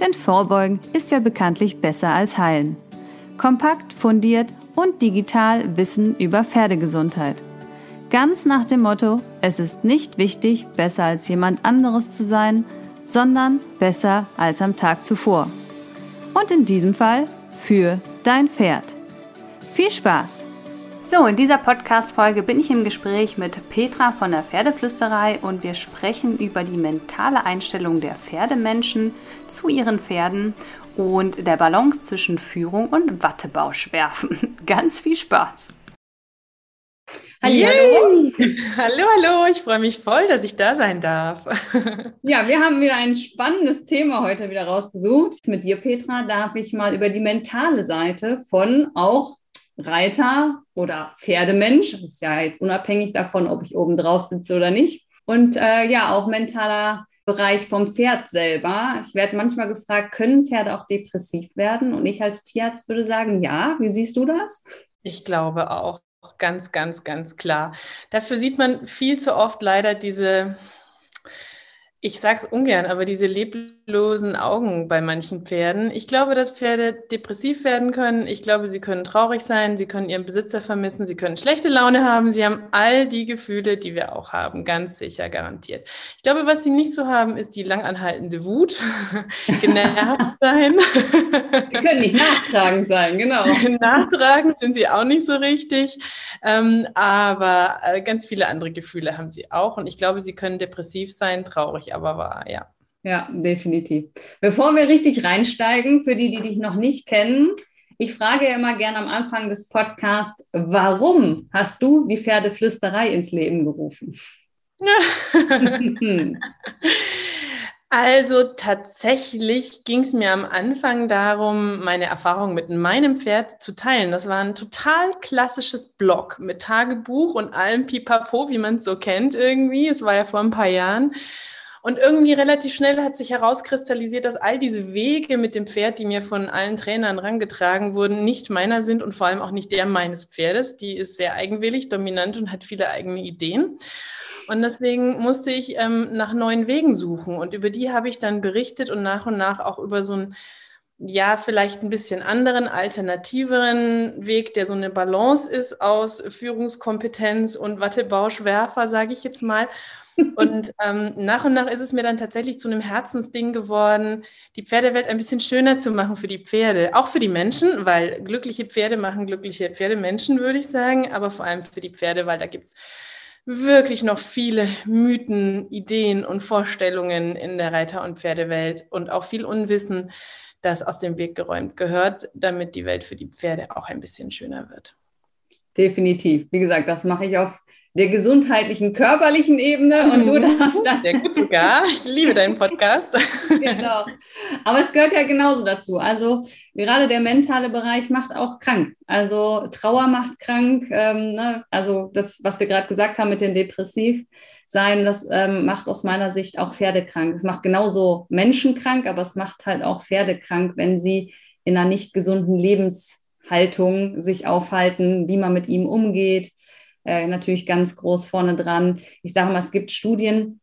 Denn Vorbeugen ist ja bekanntlich besser als Heilen. Kompakt, fundiert und digital Wissen über Pferdegesundheit. Ganz nach dem Motto, es ist nicht wichtig, besser als jemand anderes zu sein, sondern besser als am Tag zuvor. Und in diesem Fall für dein Pferd. Viel Spaß! So, in dieser Podcast-Folge bin ich im Gespräch mit Petra von der Pferdeflüsterei und wir sprechen über die mentale Einstellung der Pferdemenschen zu ihren Pferden und der Balance zwischen Führung und Wattebausch werfen. Ganz viel Spaß! Hallo. hallo, hallo, ich freue mich voll, dass ich da sein darf. ja, wir haben wieder ein spannendes Thema heute wieder rausgesucht. Mit dir, Petra, darf ich mal über die mentale Seite von auch Reiter oder Pferdemensch, das ist ja jetzt unabhängig davon, ob ich oben drauf sitze oder nicht. Und äh, ja, auch mentaler Bereich vom Pferd selber. Ich werde manchmal gefragt, können Pferde auch depressiv werden? Und ich als Tierarzt würde sagen, ja. Wie siehst du das? Ich glaube auch ganz, ganz, ganz klar. Dafür sieht man viel zu oft leider diese ich sage es ungern, aber diese leblosen Augen bei manchen Pferden. Ich glaube, dass Pferde depressiv werden können. Ich glaube, sie können traurig sein, sie können ihren Besitzer vermissen, sie können schlechte Laune haben. Sie haben all die Gefühle, die wir auch haben, ganz sicher garantiert. Ich glaube, was sie nicht so haben, ist die langanhaltende Wut, genervt sein. Sie können nicht nachtragend sein, genau. nachtragend sind sie auch nicht so richtig. Ähm, aber äh, ganz viele andere Gefühle haben sie auch. Und ich glaube, sie können depressiv sein, traurig aber wahr, ja. Ja, definitiv. Bevor wir richtig reinsteigen, für die, die dich noch nicht kennen, ich frage ja immer gerne am Anfang des Podcasts, warum hast du die Pferdeflüsterei ins Leben gerufen? Also tatsächlich ging es mir am Anfang darum, meine Erfahrung mit meinem Pferd zu teilen. Das war ein total klassisches Blog mit Tagebuch und allem Pipapo, wie man es so kennt irgendwie. Es war ja vor ein paar Jahren. Und irgendwie relativ schnell hat sich herauskristallisiert, dass all diese Wege mit dem Pferd, die mir von allen Trainern rangetragen wurden, nicht meiner sind und vor allem auch nicht der meines Pferdes. Die ist sehr eigenwillig, dominant und hat viele eigene Ideen. Und deswegen musste ich ähm, nach neuen Wegen suchen. Und über die habe ich dann berichtet und nach und nach auch über so einen, ja, vielleicht ein bisschen anderen, alternativeren Weg, der so eine Balance ist aus Führungskompetenz und Wattebauschwerfer, sage ich jetzt mal. Und ähm, nach und nach ist es mir dann tatsächlich zu einem Herzensding geworden, die Pferdewelt ein bisschen schöner zu machen für die Pferde. Auch für die Menschen, weil glückliche Pferde machen glückliche Pferdemenschen, würde ich sagen, aber vor allem für die Pferde, weil da gibt es wirklich noch viele Mythen, Ideen und Vorstellungen in der Reiter- und Pferdewelt und auch viel Unwissen, das aus dem Weg geräumt gehört, damit die Welt für die Pferde auch ein bisschen schöner wird. Definitiv. Wie gesagt, das mache ich auf der gesundheitlichen, körperlichen Ebene und du darfst dann. Sehr gut sogar. Ich liebe deinen Podcast. genau. Aber es gehört ja genauso dazu. Also gerade der mentale Bereich macht auch krank. Also Trauer macht krank. Ähm, ne? Also das, was wir gerade gesagt haben mit dem Depressivsein, das ähm, macht aus meiner Sicht auch Pferde krank. Es macht genauso Menschen krank, aber es macht halt auch Pferde krank, wenn sie in einer nicht gesunden Lebenshaltung sich aufhalten, wie man mit ihm umgeht äh, natürlich ganz groß vorne dran. Ich sage mal, es gibt Studien,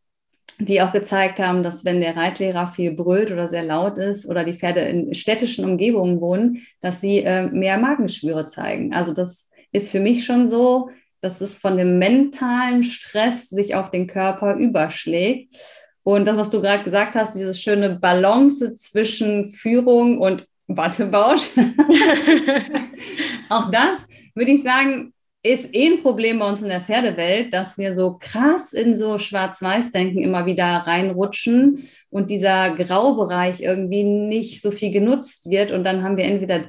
die auch gezeigt haben, dass wenn der Reitlehrer viel brüllt oder sehr laut ist oder die Pferde in städtischen Umgebungen wohnen, dass sie äh, mehr Magenschwüre zeigen. Also das ist für mich schon so, dass es von dem mentalen Stress sich auf den Körper überschlägt. Und das, was du gerade gesagt hast, dieses schöne Balance zwischen Führung und Wattebausch, auch das würde ich sagen, ist eh ein Problem bei uns in der Pferdewelt, dass wir so krass in so Schwarz-Weiß-Denken immer wieder reinrutschen und dieser Graubereich irgendwie nicht so viel genutzt wird. Und dann haben wir entweder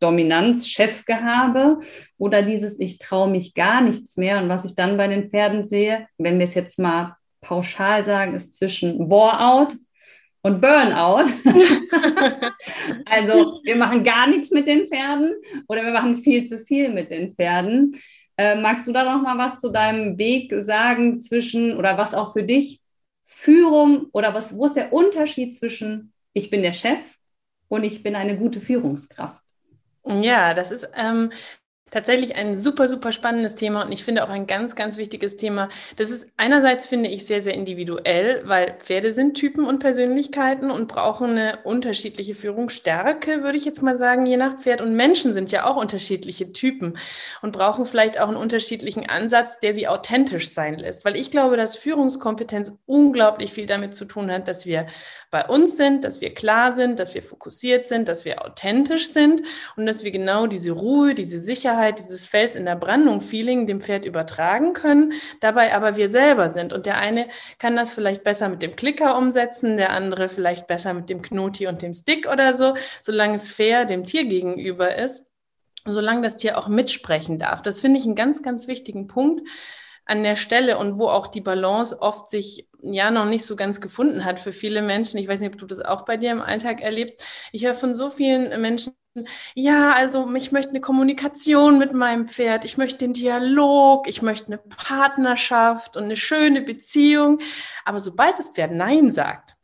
Dominanz, Chefgehabe oder dieses Ich traue mich gar nichts mehr. Und was ich dann bei den Pferden sehe, wenn wir es jetzt mal pauschal sagen, ist zwischen Bore-out, und Burnout. also wir machen gar nichts mit den Pferden oder wir machen viel zu viel mit den Pferden. Äh, magst du da noch mal was zu deinem Weg sagen zwischen oder was auch für dich Führung oder was, wo ist der Unterschied zwischen ich bin der Chef und ich bin eine gute Führungskraft? Ja, das ist ähm, tatsächlich ein super, super spannendes Thema und ich finde auch ein ganz, ganz wichtiges Thema. Das ist einerseits, finde ich, sehr, sehr individuell, weil Pferde sind Typen und Persönlichkeiten und brauchen eine unterschiedliche Führungsstärke, würde ich jetzt mal sagen, je nach Pferd. Und Menschen sind ja auch unterschiedliche Typen und brauchen vielleicht auch einen unterschiedlichen Ansatz, der sie authentisch sein lässt. Weil ich glaube, dass Führungskompetenz unglaublich viel damit zu tun hat, dass wir bei uns sind, dass wir klar sind, dass wir fokussiert sind, dass wir authentisch sind und dass wir genau diese Ruhe, diese Sicherheit, Sicherheit, dieses Fels in der Brandung-Feeling dem Pferd übertragen können, dabei aber wir selber sind. Und der eine kann das vielleicht besser mit dem Klicker umsetzen, der andere vielleicht besser mit dem Knoti und dem Stick oder so, solange es fair dem Tier gegenüber ist, solange das Tier auch mitsprechen darf. Das finde ich einen ganz, ganz wichtigen Punkt an der Stelle und wo auch die Balance oft sich ja noch nicht so ganz gefunden hat für viele Menschen. Ich weiß nicht, ob du das auch bei dir im Alltag erlebst. Ich höre von so vielen Menschen, ja, also ich möchte eine Kommunikation mit meinem Pferd, ich möchte den Dialog, ich möchte eine Partnerschaft und eine schöne Beziehung. Aber sobald das Pferd Nein sagt,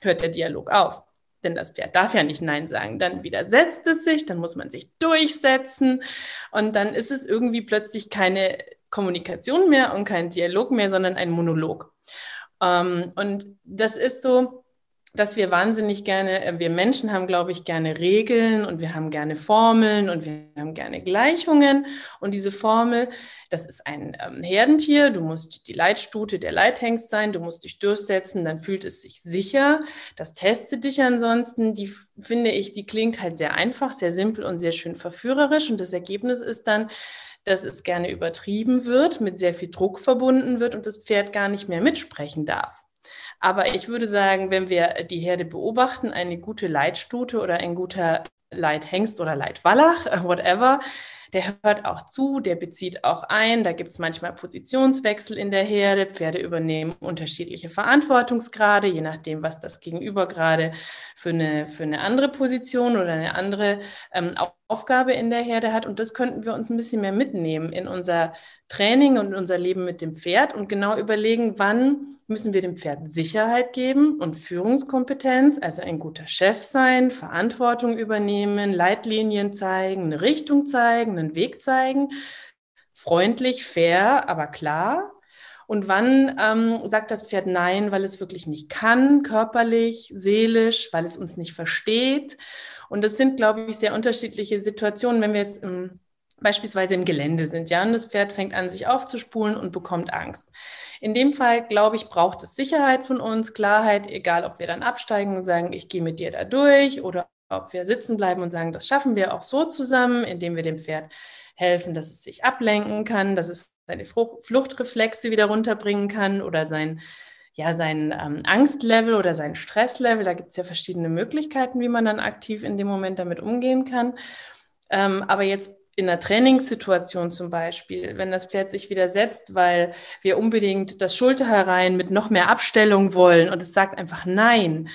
hört der Dialog auf. Denn das Pferd darf ja nicht Nein sagen. Dann widersetzt es sich, dann muss man sich durchsetzen und dann ist es irgendwie plötzlich keine Kommunikation mehr und kein Dialog mehr, sondern ein Monolog. Ähm, und das ist so, dass wir wahnsinnig gerne, äh, wir Menschen haben, glaube ich, gerne Regeln und wir haben gerne Formeln und wir haben gerne Gleichungen. Und diese Formel, das ist ein ähm, Herdentier, du musst die Leitstute der Leithengst sein, du musst dich durchsetzen, dann fühlt es sich sicher. Das testet dich ansonsten. Die finde ich, die klingt halt sehr einfach, sehr simpel und sehr schön verführerisch. Und das Ergebnis ist dann, dass es gerne übertrieben wird, mit sehr viel Druck verbunden wird und das Pferd gar nicht mehr mitsprechen darf. Aber ich würde sagen, wenn wir die Herde beobachten, eine gute Leitstute oder ein guter Leithengst oder Leitwallach, whatever, der hört auch zu, der bezieht auch ein. Da gibt es manchmal Positionswechsel in der Herde. Pferde übernehmen unterschiedliche Verantwortungsgrade, je nachdem, was das Gegenüber gerade für eine, für eine andere Position oder eine andere ähm, Aufgabe in der Herde hat. Und das könnten wir uns ein bisschen mehr mitnehmen in unser Training und unser Leben mit dem Pferd und genau überlegen, wann müssen wir dem Pferd Sicherheit geben und Führungskompetenz, also ein guter Chef sein, Verantwortung übernehmen, Leitlinien zeigen, eine Richtung zeigen, einen Weg zeigen, freundlich, fair, aber klar. Und wann ähm, sagt das Pferd Nein, weil es wirklich nicht kann, körperlich, seelisch, weil es uns nicht versteht. Und das sind, glaube ich, sehr unterschiedliche Situationen, wenn wir jetzt im beispielsweise im Gelände sind, ja, und das Pferd fängt an, sich aufzuspulen und bekommt Angst. In dem Fall, glaube ich, braucht es Sicherheit von uns, Klarheit, egal ob wir dann absteigen und sagen, ich gehe mit dir da durch oder ob wir sitzen bleiben und sagen, das schaffen wir auch so zusammen, indem wir dem Pferd helfen, dass es sich ablenken kann, dass es seine Fluchtreflexe wieder runterbringen kann oder sein, ja, sein ähm, Angstlevel oder sein Stresslevel. Da gibt es ja verschiedene Möglichkeiten, wie man dann aktiv in dem Moment damit umgehen kann. Ähm, aber jetzt in einer Trainingssituation zum Beispiel, wenn das Pferd sich widersetzt, weil wir unbedingt das Schulter herein mit noch mehr Abstellung wollen und es sagt einfach nein,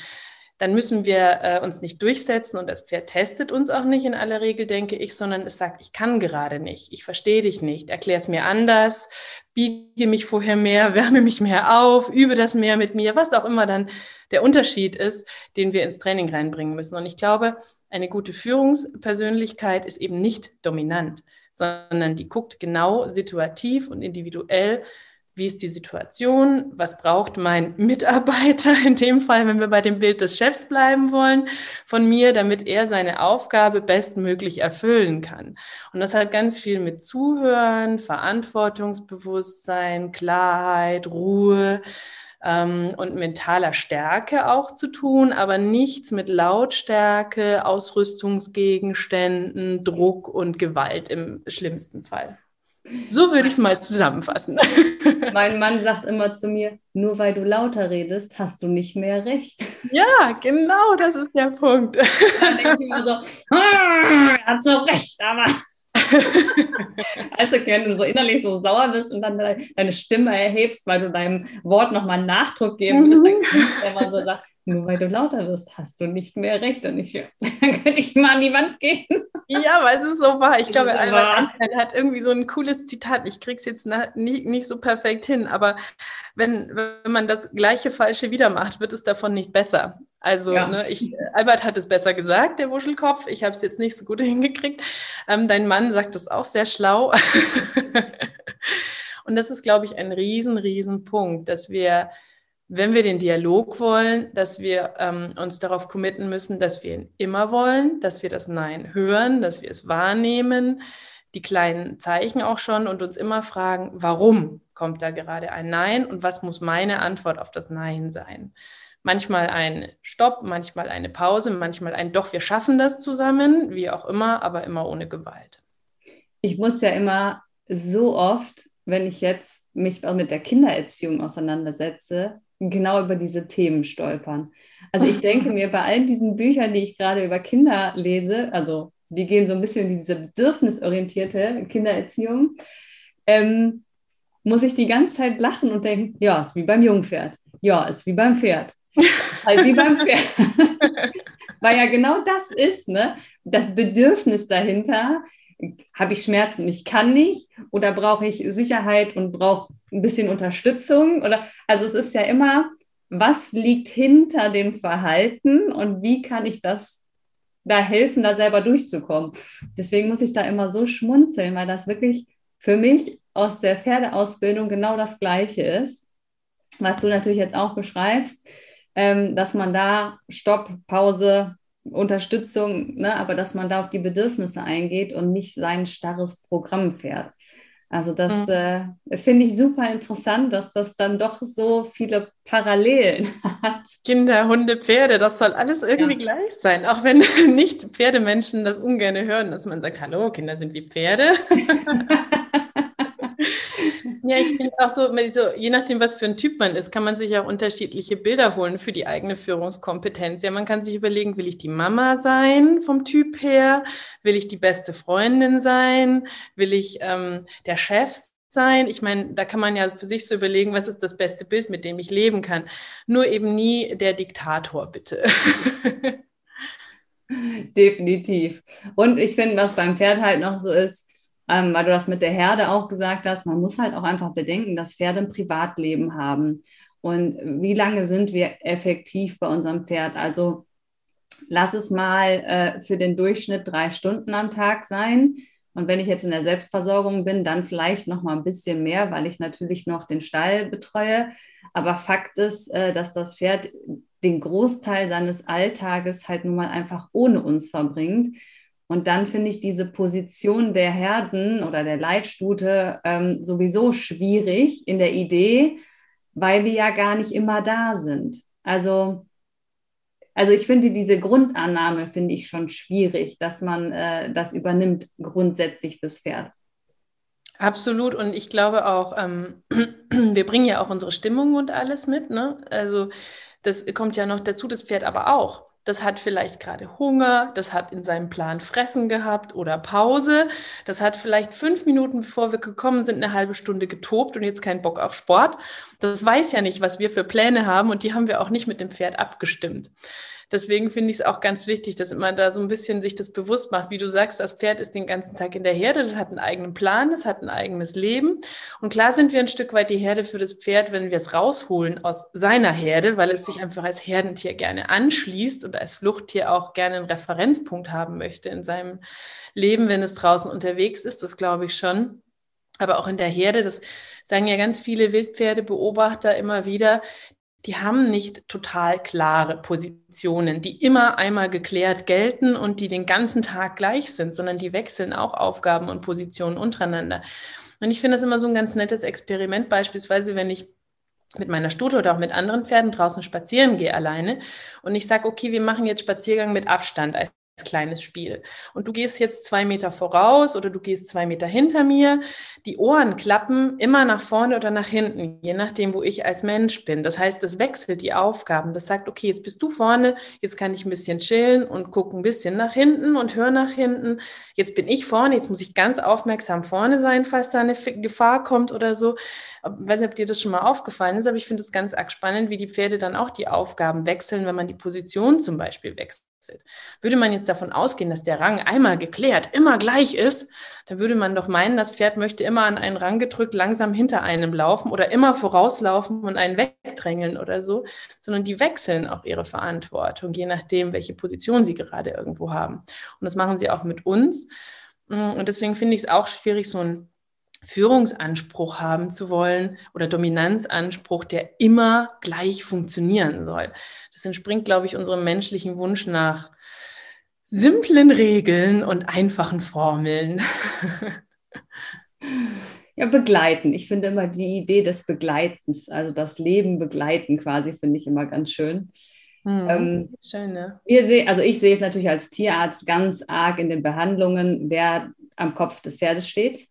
dann müssen wir äh, uns nicht durchsetzen und das Pferd testet uns auch nicht in aller Regel, denke ich, sondern es sagt, ich kann gerade nicht, ich verstehe dich nicht, erklär es mir anders, biege mich vorher mehr, wärme mich mehr auf, übe das mehr mit mir, was auch immer dann der Unterschied ist, den wir ins Training reinbringen müssen. Und ich glaube, eine gute Führungspersönlichkeit ist eben nicht dominant, sondern die guckt genau situativ und individuell, wie ist die Situation, was braucht mein Mitarbeiter, in dem Fall, wenn wir bei dem Bild des Chefs bleiben wollen, von mir, damit er seine Aufgabe bestmöglich erfüllen kann. Und das hat ganz viel mit Zuhören, Verantwortungsbewusstsein, Klarheit, Ruhe, ähm, und mentaler Stärke auch zu tun, aber nichts mit Lautstärke, Ausrüstungsgegenständen, Druck und Gewalt im schlimmsten Fall. So würde ich es mal zusammenfassen. Mein Mann sagt immer zu mir, nur weil du lauter redest, hast du nicht mehr recht. Ja, genau, das ist der Punkt. Dann denke ich immer so, er hat so recht, aber also wenn du so innerlich so sauer bist und dann deine Stimme erhebst, weil du deinem Wort nochmal Nachdruck geben willst, dann kannst du immer so sagen, nur weil du lauter wirst, hast du nicht mehr recht. Und ich, dann könnte ich mal an die Wand gehen. Ja, weil es ist so wahr. Ich glaube, Albert Einstein hat irgendwie so ein cooles Zitat. Ich kriege es jetzt nicht, nicht so perfekt hin, aber wenn, wenn man das gleiche Falsche wieder macht, wird es davon nicht besser. Also, ja. ne, ich, Albert hat es besser gesagt, der Wuschelkopf. Ich habe es jetzt nicht so gut hingekriegt. Ähm, dein Mann sagt es auch sehr schlau. Und das ist, glaube ich, ein riesen, riesen Punkt, dass wir wenn wir den Dialog wollen, dass wir ähm, uns darauf committen müssen, dass wir ihn immer wollen, dass wir das Nein hören, dass wir es wahrnehmen, die kleinen Zeichen auch schon und uns immer fragen, warum kommt da gerade ein Nein und was muss meine Antwort auf das Nein sein? Manchmal ein Stopp, manchmal eine Pause, manchmal ein Doch, wir schaffen das zusammen, wie auch immer, aber immer ohne Gewalt. Ich muss ja immer so oft, wenn ich jetzt mich auch mit der Kindererziehung auseinandersetze, genau über diese Themen stolpern. Also ich denke mir, bei all diesen Büchern, die ich gerade über Kinder lese, also die gehen so ein bisschen in diese bedürfnisorientierte Kindererziehung, ähm, muss ich die ganze Zeit lachen und denken, ja, ist wie beim Jungpferd. Ja, ist wie beim Pferd. halt wie beim Pferd. Weil ja genau das ist, ne? Das Bedürfnis dahinter, habe ich Schmerzen, ich kann nicht. Oder brauche ich Sicherheit und brauche ein bisschen Unterstützung? Oder also es ist ja immer, was liegt hinter dem Verhalten und wie kann ich das da helfen, da selber durchzukommen. Deswegen muss ich da immer so schmunzeln, weil das wirklich für mich aus der Pferdeausbildung genau das Gleiche ist, was du natürlich jetzt auch beschreibst, ähm, dass man da Stopp, Pause, Unterstützung, ne, aber dass man da auf die Bedürfnisse eingeht und nicht sein starres Programm fährt. Also das mhm. äh, finde ich super interessant, dass das dann doch so viele Parallelen hat. Kinder, Hunde, Pferde, das soll alles irgendwie ja. gleich sein. Auch wenn nicht Pferdemenschen das ungern hören, dass man sagt, hallo, Kinder sind wie Pferde. Ja, ich finde auch so, so, je nachdem, was für ein Typ man ist, kann man sich auch unterschiedliche Bilder holen für die eigene Führungskompetenz. Ja, man kann sich überlegen, will ich die Mama sein vom Typ her? Will ich die beste Freundin sein? Will ich ähm, der Chef sein? Ich meine, da kann man ja für sich so überlegen, was ist das beste Bild, mit dem ich leben kann. Nur eben nie der Diktator, bitte. Definitiv. Und ich finde, was beim Pferd halt noch so ist, ähm, weil du das mit der Herde auch gesagt hast, man muss halt auch einfach bedenken, dass Pferde ein Privatleben haben. Und wie lange sind wir effektiv bei unserem Pferd? Also lass es mal äh, für den Durchschnitt drei Stunden am Tag sein. Und wenn ich jetzt in der Selbstversorgung bin, dann vielleicht noch mal ein bisschen mehr, weil ich natürlich noch den Stall betreue. Aber Fakt ist, äh, dass das Pferd den Großteil seines Alltages halt nun mal einfach ohne uns verbringt. Und dann finde ich diese Position der Herden oder der Leitstute ähm, sowieso schwierig in der Idee, weil wir ja gar nicht immer da sind. Also, also ich finde diese Grundannahme finde ich schon schwierig, dass man äh, das übernimmt grundsätzlich fürs Pferd. Absolut. Und ich glaube auch, ähm, wir bringen ja auch unsere Stimmung und alles mit. Ne? Also das kommt ja noch dazu, das Pferd aber auch das hat vielleicht gerade Hunger, das hat in seinem Plan Fressen gehabt oder Pause, das hat vielleicht fünf Minuten, bevor wir gekommen sind, eine halbe Stunde getobt und jetzt keinen Bock auf Sport. Das weiß ja nicht, was wir für Pläne haben und die haben wir auch nicht mit dem Pferd abgestimmt. Deswegen finde ich es auch ganz wichtig, dass man da so ein bisschen sich das bewusst macht. Wie du sagst, das Pferd ist den ganzen Tag in der Herde, das hat einen eigenen Plan, das hat ein eigenes Leben. Und klar sind wir ein Stück weit die Herde für das Pferd, wenn wir es rausholen aus seiner Herde, weil es sich einfach als Herdentier gerne anschließt und als Fluchttier auch gerne einen Referenzpunkt haben möchte in seinem Leben, wenn es draußen unterwegs ist. Das glaube ich schon. Aber auch in der Herde, das sagen ja ganz viele Wildpferdebeobachter immer wieder, die haben nicht total klare Positionen, die immer einmal geklärt gelten und die den ganzen Tag gleich sind, sondern die wechseln auch Aufgaben und Positionen untereinander. Und ich finde das immer so ein ganz nettes Experiment, beispielsweise, wenn ich mit meiner Stute oder auch mit anderen Pferden draußen spazieren gehe alleine und ich sage, okay, wir machen jetzt Spaziergang mit Abstand. Kleines Spiel. Und du gehst jetzt zwei Meter voraus oder du gehst zwei Meter hinter mir. Die Ohren klappen immer nach vorne oder nach hinten, je nachdem, wo ich als Mensch bin. Das heißt, das wechselt die Aufgaben. Das sagt, okay, jetzt bist du vorne, jetzt kann ich ein bisschen chillen und gucke ein bisschen nach hinten und höre nach hinten. Jetzt bin ich vorne, jetzt muss ich ganz aufmerksam vorne sein, falls da eine Gefahr kommt oder so. Ich weiß nicht, ob dir das schon mal aufgefallen ist, aber ich finde es ganz arg spannend, wie die Pferde dann auch die Aufgaben wechseln, wenn man die Position zum Beispiel wechselt. Würde man jetzt davon ausgehen, dass der Rang einmal geklärt immer gleich ist, dann würde man doch meinen, das Pferd möchte immer an einen Rang gedrückt langsam hinter einem laufen oder immer vorauslaufen und einen wegdrängeln oder so, sondern die wechseln auch ihre Verantwortung, je nachdem, welche Position sie gerade irgendwo haben. Und das machen sie auch mit uns. Und deswegen finde ich es auch schwierig, so ein Führungsanspruch haben zu wollen oder Dominanzanspruch, der immer gleich funktionieren soll. Das entspringt, glaube ich, unserem menschlichen Wunsch nach simplen Regeln und einfachen Formeln. Ja, begleiten. Ich finde immer die Idee des Begleitens, also das Leben begleiten quasi, finde ich immer ganz schön. Hm, ähm, schön, ne? Wir sehen, also ich sehe es natürlich als Tierarzt ganz arg in den Behandlungen, wer am Kopf des Pferdes steht.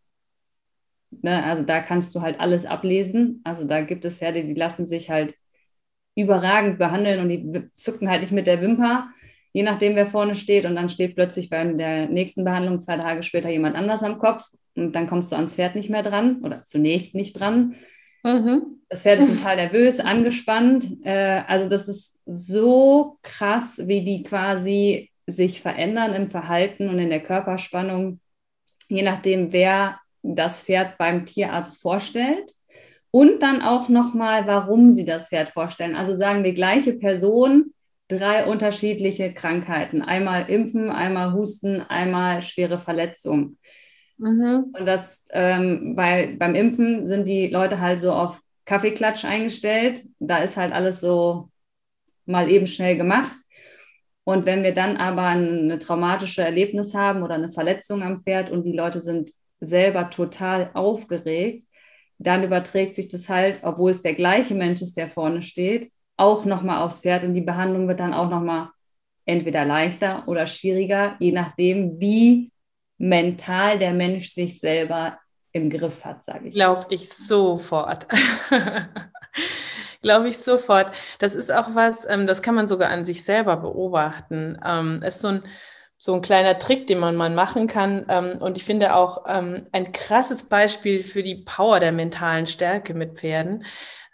Ne, also da kannst du halt alles ablesen. Also da gibt es Pferde, die lassen sich halt überragend behandeln und die zucken halt nicht mit der Wimper, je nachdem, wer vorne steht. Und dann steht plötzlich bei der nächsten Behandlung zwei Tage später jemand anders am Kopf und dann kommst du ans Pferd nicht mehr dran oder zunächst nicht dran. Mhm. Das Pferd ist total nervös, angespannt. Äh, also das ist so krass, wie die quasi sich verändern im Verhalten und in der Körperspannung, je nachdem, wer das Pferd beim Tierarzt vorstellt und dann auch nochmal, warum sie das Pferd vorstellen. Also sagen die gleiche Person drei unterschiedliche Krankheiten. Einmal Impfen, einmal Husten, einmal schwere Verletzung. Mhm. Und das, ähm, weil beim Impfen sind die Leute halt so auf Kaffeeklatsch eingestellt. Da ist halt alles so mal eben schnell gemacht. Und wenn wir dann aber ein, traumatische Erlebnis haben oder eine Verletzung am Pferd und die Leute sind selber total aufgeregt, dann überträgt sich das halt, obwohl es der gleiche Mensch ist, der vorne steht, auch nochmal aufs Pferd und die Behandlung wird dann auch nochmal entweder leichter oder schwieriger, je nachdem, wie mental der Mensch sich selber im Griff hat, sage ich. Glaube ich sofort. Glaube ich sofort. Das ist auch was, ähm, das kann man sogar an sich selber beobachten. Ähm, es ist so ein so ein kleiner Trick, den man mal machen kann. Ähm, und ich finde auch ähm, ein krasses Beispiel für die Power der mentalen Stärke mit Pferden.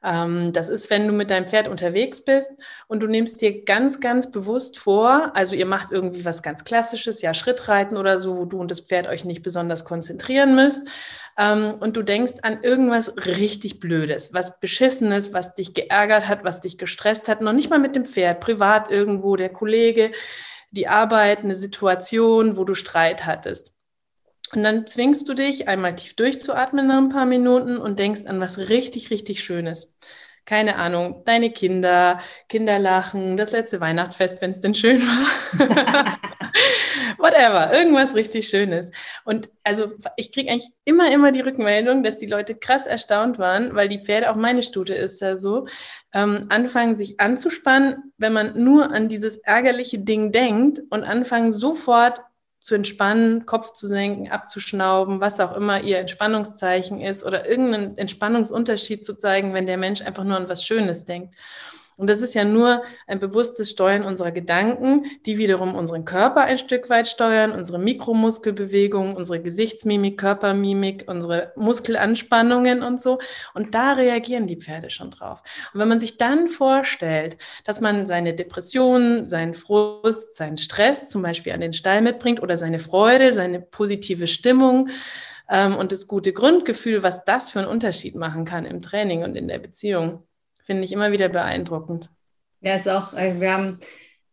Ähm, das ist, wenn du mit deinem Pferd unterwegs bist und du nimmst dir ganz, ganz bewusst vor, also ihr macht irgendwie was ganz Klassisches, ja, Schrittreiten oder so, wo du und das Pferd euch nicht besonders konzentrieren müsst. und du denkst an irgendwas richtig Blödes, was Beschissenes, was dich geärgert hat, was dich gestresst hat, noch nicht mal mit dem Pferd, privat irgendwo, der Kollege, die Arbeit, eine Situation, wo du Streit hattest. Und dann zwingst du dich, einmal tief durchzuatmen nach ein paar Minuten und denkst an was richtig, richtig Schönes. Keine Ahnung, deine Kinder, Kinderlachen, das letzte Weihnachtsfest, wenn es denn schön war. Whatever, irgendwas richtig Schönes. Und also ich kriege eigentlich immer, immer die Rückmeldung, dass die Leute krass erstaunt waren, weil die Pferde, auch meine Stute ist da so, ähm, anfangen sich anzuspannen, wenn man nur an dieses ärgerliche Ding denkt und anfangen sofort zu entspannen, Kopf zu senken, abzuschnauben, was auch immer ihr Entspannungszeichen ist oder irgendeinen Entspannungsunterschied zu zeigen, wenn der Mensch einfach nur an was Schönes denkt. Und das ist ja nur ein bewusstes Steuern unserer Gedanken, die wiederum unseren Körper ein Stück weit steuern, unsere Mikromuskelbewegungen, unsere Gesichtsmimik, Körpermimik, unsere Muskelanspannungen und so. Und da reagieren die Pferde schon drauf. Und wenn man sich dann vorstellt, dass man seine Depressionen, seinen Frust, seinen Stress zum Beispiel an den Stall mitbringt oder seine Freude, seine positive Stimmung, ähm, und das gute Grundgefühl, was das für einen Unterschied machen kann im Training und in der Beziehung finde ich immer wieder beeindruckend. Ja, ist auch, äh, wir haben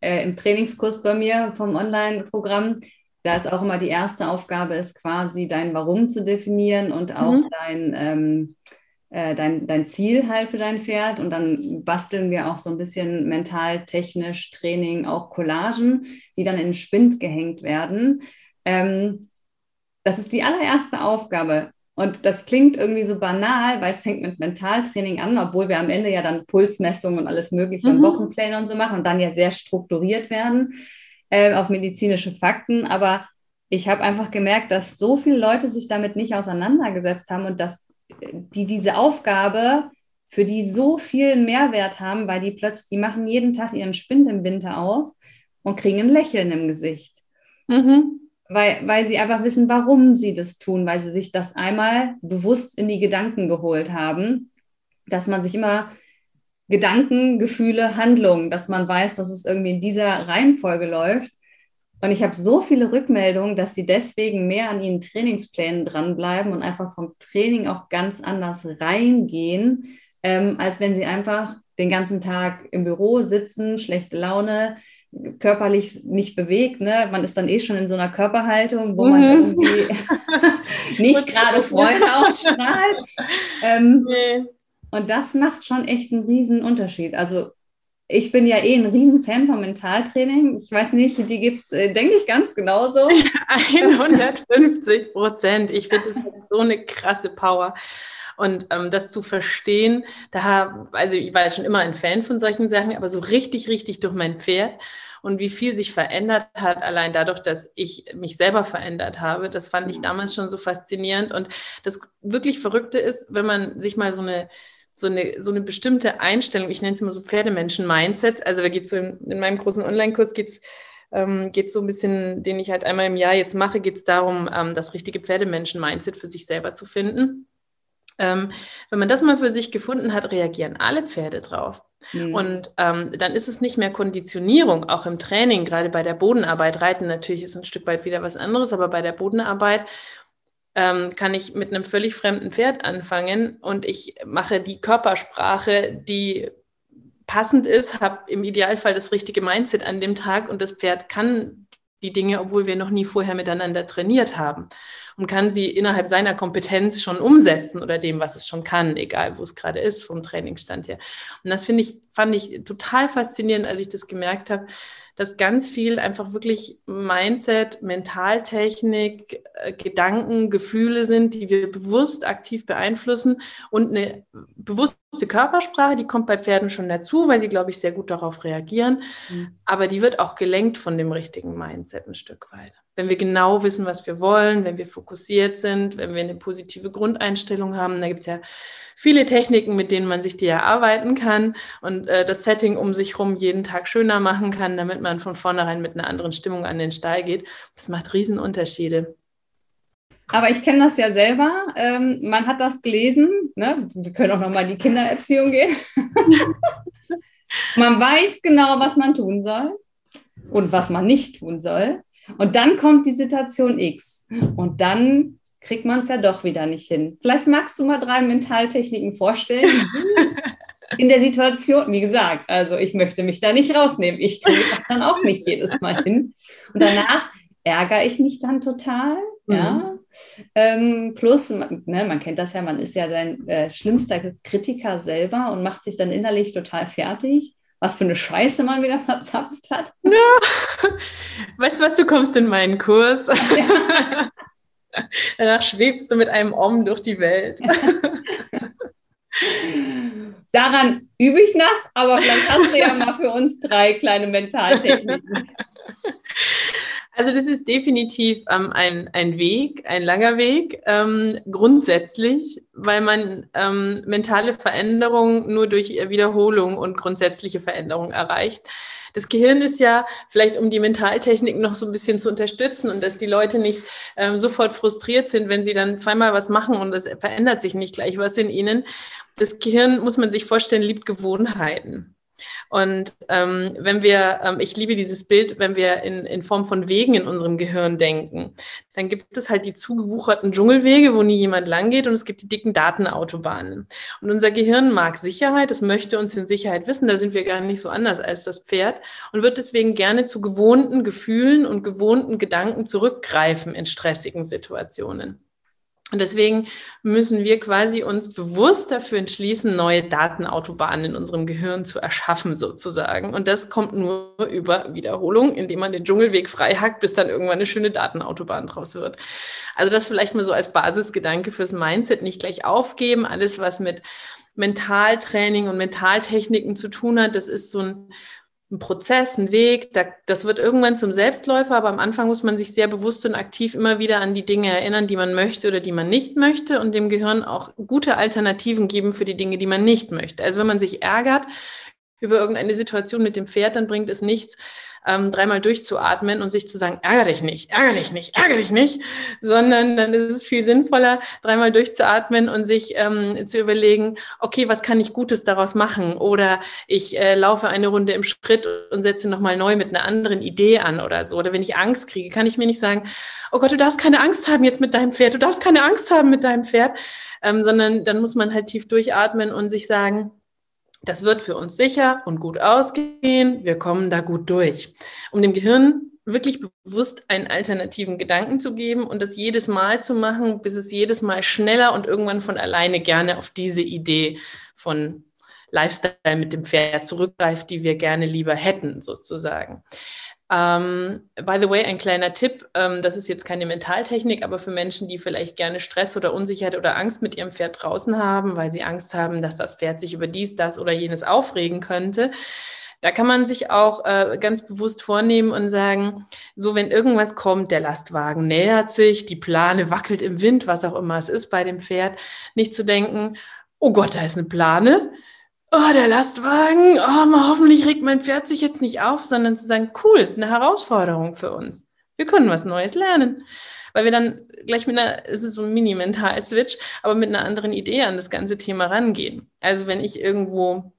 äh, im Trainingskurs bei mir vom Online-Programm, da ist auch immer die erste Aufgabe, ist quasi dein Warum zu definieren und auch mhm. dein, ähm, äh, dein, dein Ziel halt für dein Pferd. Und dann basteln wir auch so ein bisschen mental, technisch Training, auch Collagen, die dann in den Spind gehängt werden. Ähm, das ist die allererste Aufgabe. Und das klingt irgendwie so banal, weil es fängt mit Mentaltraining an, obwohl wir am Ende ja dann Pulsmessungen und alles Mögliche mhm. und Wochenpläne und so machen und dann ja sehr strukturiert werden. äh, auf medizinische Fakten, aber ich habe einfach gemerkt, dass so viele Leute sich damit nicht auseinandergesetzt haben und dass äh, die diese Aufgabe für die so viel Mehrwert haben, weil die plötzlich, die machen jeden Tag ihren Spind im Winter auf und kriegen ein Lächeln im Gesicht. Mhm. Weil, weil sie einfach wissen, warum sie das tun, weil sie sich das einmal bewusst in die Gedanken geholt haben, dass man sich immer Gedanken, Gefühle, Handlungen, dass man weiß, dass es irgendwie in dieser Reihenfolge läuft. Und ich habe so viele Rückmeldungen, dass sie deswegen mehr an ihren Trainingsplänen dranbleiben und einfach vom Training auch ganz anders reingehen, ähm, als wenn sie einfach den ganzen Tag im Büro sitzen, schlechte Laune, körperlich nicht bewegt. Ne? Man ist dann eh schon in so einer Körperhaltung, wo mhm. man irgendwie nicht gerade Freude ausstrahlt. Ähm, nee. Und das macht schon echt einen riesen Unterschied. Also ich bin ja eh ein Riesenfan vom Mentaltraining. Ich weiß nicht, die geht es, äh, denke ich, ganz genauso. 150 Prozent. Ich finde, das hat so eine krasse Power. Und ähm, das zu verstehen, da, also ich war ja schon immer ein Fan von solchen Sachen, aber so richtig, richtig durch mein Pferd und wie viel sich verändert hat, allein dadurch, dass ich mich selber verändert habe, das fand ich damals schon so faszinierend. Und das wirklich Verrückte ist, wenn man sich mal so eine so eine, so eine bestimmte Einstellung, ich nenne es immer so Pferdemenschen-Mindset. Also da geht es so in, in, meinem großen Online-Kurs geht es ähm, geht so ein bisschen, den ich halt einmal im Jahr jetzt mache, geht es darum, ähm, das richtige Pferdemenschen-Mindset für sich selber zu finden. Ähm, wenn man das mal für sich gefunden hat, reagieren alle Pferde drauf. Mhm. Und ähm, dann ist es nicht mehr Konditionierung, auch im Training, gerade bei der Bodenarbeit. Reiten natürlich ist ein Stück weit wieder was anderes, aber bei der Bodenarbeit ähm, kann ich mit einem völlig fremden Pferd anfangen und ich mache die Körpersprache, die passend ist, habe im Idealfall das richtige Mindset an dem Tag und das Pferd kann die Dinge, obwohl wir noch nie vorher miteinander trainiert haben und kann sie innerhalb seiner Kompetenz schon umsetzen oder dem, was es schon kann, egal wo es gerade ist, vom Trainingsstand her. Und das finde ich, fand ich total faszinierend, als ich das gemerkt habe, dass ganz viel einfach wirklich Mindset, Mentaltechnik, äh, Gedanken, Gefühle sind, die wir bewusst aktiv beeinflussen und eine bewusste Körpersprache, die kommt bei Pferden schon dazu, weil sie, glaube ich, sehr gut darauf reagieren. Mhm. Aber die wird auch gelenkt von dem richtigen Mindset ein Stück weit. Wenn wir genau wissen, was wir wollen, wenn wir fokussiert sind, wenn wir eine positive Grundeinstellung haben, da gibt es ja viele Techniken, mit denen man sich die erarbeiten kann und äh, das Setting um sich herum jeden Tag schöner machen kann, damit man von vornherein mit einer anderen Stimmung an den Stall geht. Das macht Riesenunterschiede. Aber ich kenne das ja selber. Ähm, man hat das gelesen. Ne? Wir können auch nochmal in die Kindererziehung gehen. man weiß genau, was man tun soll und was man nicht tun soll. Und dann kommt die Situation X. Und dann kriegt man es ja doch wieder nicht hin. Vielleicht magst du mal drei Mentaltechniken vorstellen, in der Situation, wie gesagt, also ich möchte mich da nicht rausnehmen. Ich kriege das dann auch nicht jedes Mal hin. Und danach ärgere ich mich dann total. Mhm. Ja. Ähm, plus, ne, man kennt das ja, man ist ja dein äh, schlimmster Kritiker selber und macht sich dann innerlich total fertig was für eine Scheiße man wieder verzapft hat. Ja. Weißt du was, du kommst in meinen Kurs. Ja. Danach schwebst du mit einem Om durch die Welt. Daran übe ich nach, aber vielleicht hast du ja mal für uns drei kleine Mentaltechniken. Also das ist definitiv ähm, ein, ein Weg, ein langer Weg, ähm, grundsätzlich, weil man ähm, mentale Veränderung nur durch Wiederholung und grundsätzliche Veränderung erreicht das Gehirn ist ja vielleicht, um die Mentaltechnik noch so ein bisschen zu unterstützen und dass die Leute nicht ähm, sofort frustriert sind, wenn sie dann zweimal was machen und es verändert sich nicht gleich was in ihnen. Das Gehirn, muss man sich vorstellen, liebt Gewohnheiten. Und ähm, wenn wir, ähm, ich liebe dieses Bild, wenn wir in, in Form von Wegen in unserem Gehirn denken, dann gibt es halt die zugewucherten Dschungelwege, wo nie jemand lang geht und es gibt die dicken Datenautobahnen. Und unser Gehirn mag Sicherheit, es möchte uns in Sicherheit wissen, da sind wir gar nicht so anders als das Pferd und wird deswegen gerne zu gewohnten Gefühlen und gewohnten Gedanken zurückgreifen in stressigen Situationen. Und deswegen müssen wir quasi uns bewusst dafür entschließen, neue Datenautobahnen in unserem Gehirn zu erschaffen, sozusagen. Und das kommt nur über Wiederholung, indem man den Dschungelweg frei hackt, bis dann irgendwann eine schöne Datenautobahn draus wird. Also das vielleicht mal so als Basisgedanke fürs Mindset nicht gleich aufgeben. Alles, was mit Mentaltraining und Mentaltechniken zu tun hat, das ist so ein ein Prozess, ein Weg. das wird irgendwann zum Selbstläufer, aber am Anfang muss man sich sehr bewusst und aktiv immer wieder an die Dinge erinnern, die man möchte oder die man nicht möchte und dem Gehirn auch gute Alternativen geben für die Dinge, die man nicht möchte. Also wenn man sich ärgert über irgendeine Situation mit dem Pferd, dann bringt es nichts, ähm, dreimal durchzuatmen und sich zu sagen, ärger dich nicht, ärger dich nicht, ärger dich nicht, sondern dann ist es viel sinnvoller, dreimal durchzuatmen und sich ähm, zu überlegen, okay, was kann ich Gutes daraus machen? Oder ich äh, laufe eine Runde im Schritt und setze nochmal neu mit einer anderen Idee an oder so. Oder wenn ich Angst kriege, kann ich mir nicht sagen, oh Gott, du darfst keine Angst haben jetzt mit deinem Pferd, du darfst keine Angst haben mit deinem Pferd, ähm, sondern dann muss man halt tief durchatmen und sich sagen, das wird für uns sicher und gut ausgehen. Wir kommen da gut durch. Um dem Gehirn wirklich bewusst einen alternativen Gedanken zu geben und das jedes Mal zu machen, bis es jedes Mal schneller und irgendwann von alleine gerne auf diese Idee von Lifestyle mit dem Pferd zurückgreift, die wir gerne lieber hätten, sozusagen. Ähm, by the way, ein kleiner Tipp, ähm, das ist jetzt keine Mentaltechnik, aber für Menschen, die vielleicht gerne Stress oder Unsicherheit oder Angst mit ihrem Pferd draußen haben, weil sie Angst haben, dass das Pferd sich über dies, das oder jenes aufregen könnte, da kann man sich auch äh, ganz bewusst vornehmen und sagen, so wenn irgendwas kommt, der Lastwagen nähert sich, die Plane wackelt im Wind, was auch immer es ist bei dem Pferd, nicht zu denken, oh Gott, da ist eine Plane, oh, der Lastwagen, oh, hoffentlich regt mein Pferd sich jetzt nicht auf, sondern zu sagen, cool, eine Herausforderung für uns. Wir können was Neues lernen. Weil wir dann gleich mit einer, es ist so ein Mini-Mental-Switch, aber mit einer anderen Idee an das ganze Thema rangehen. Also wenn ich irgendwo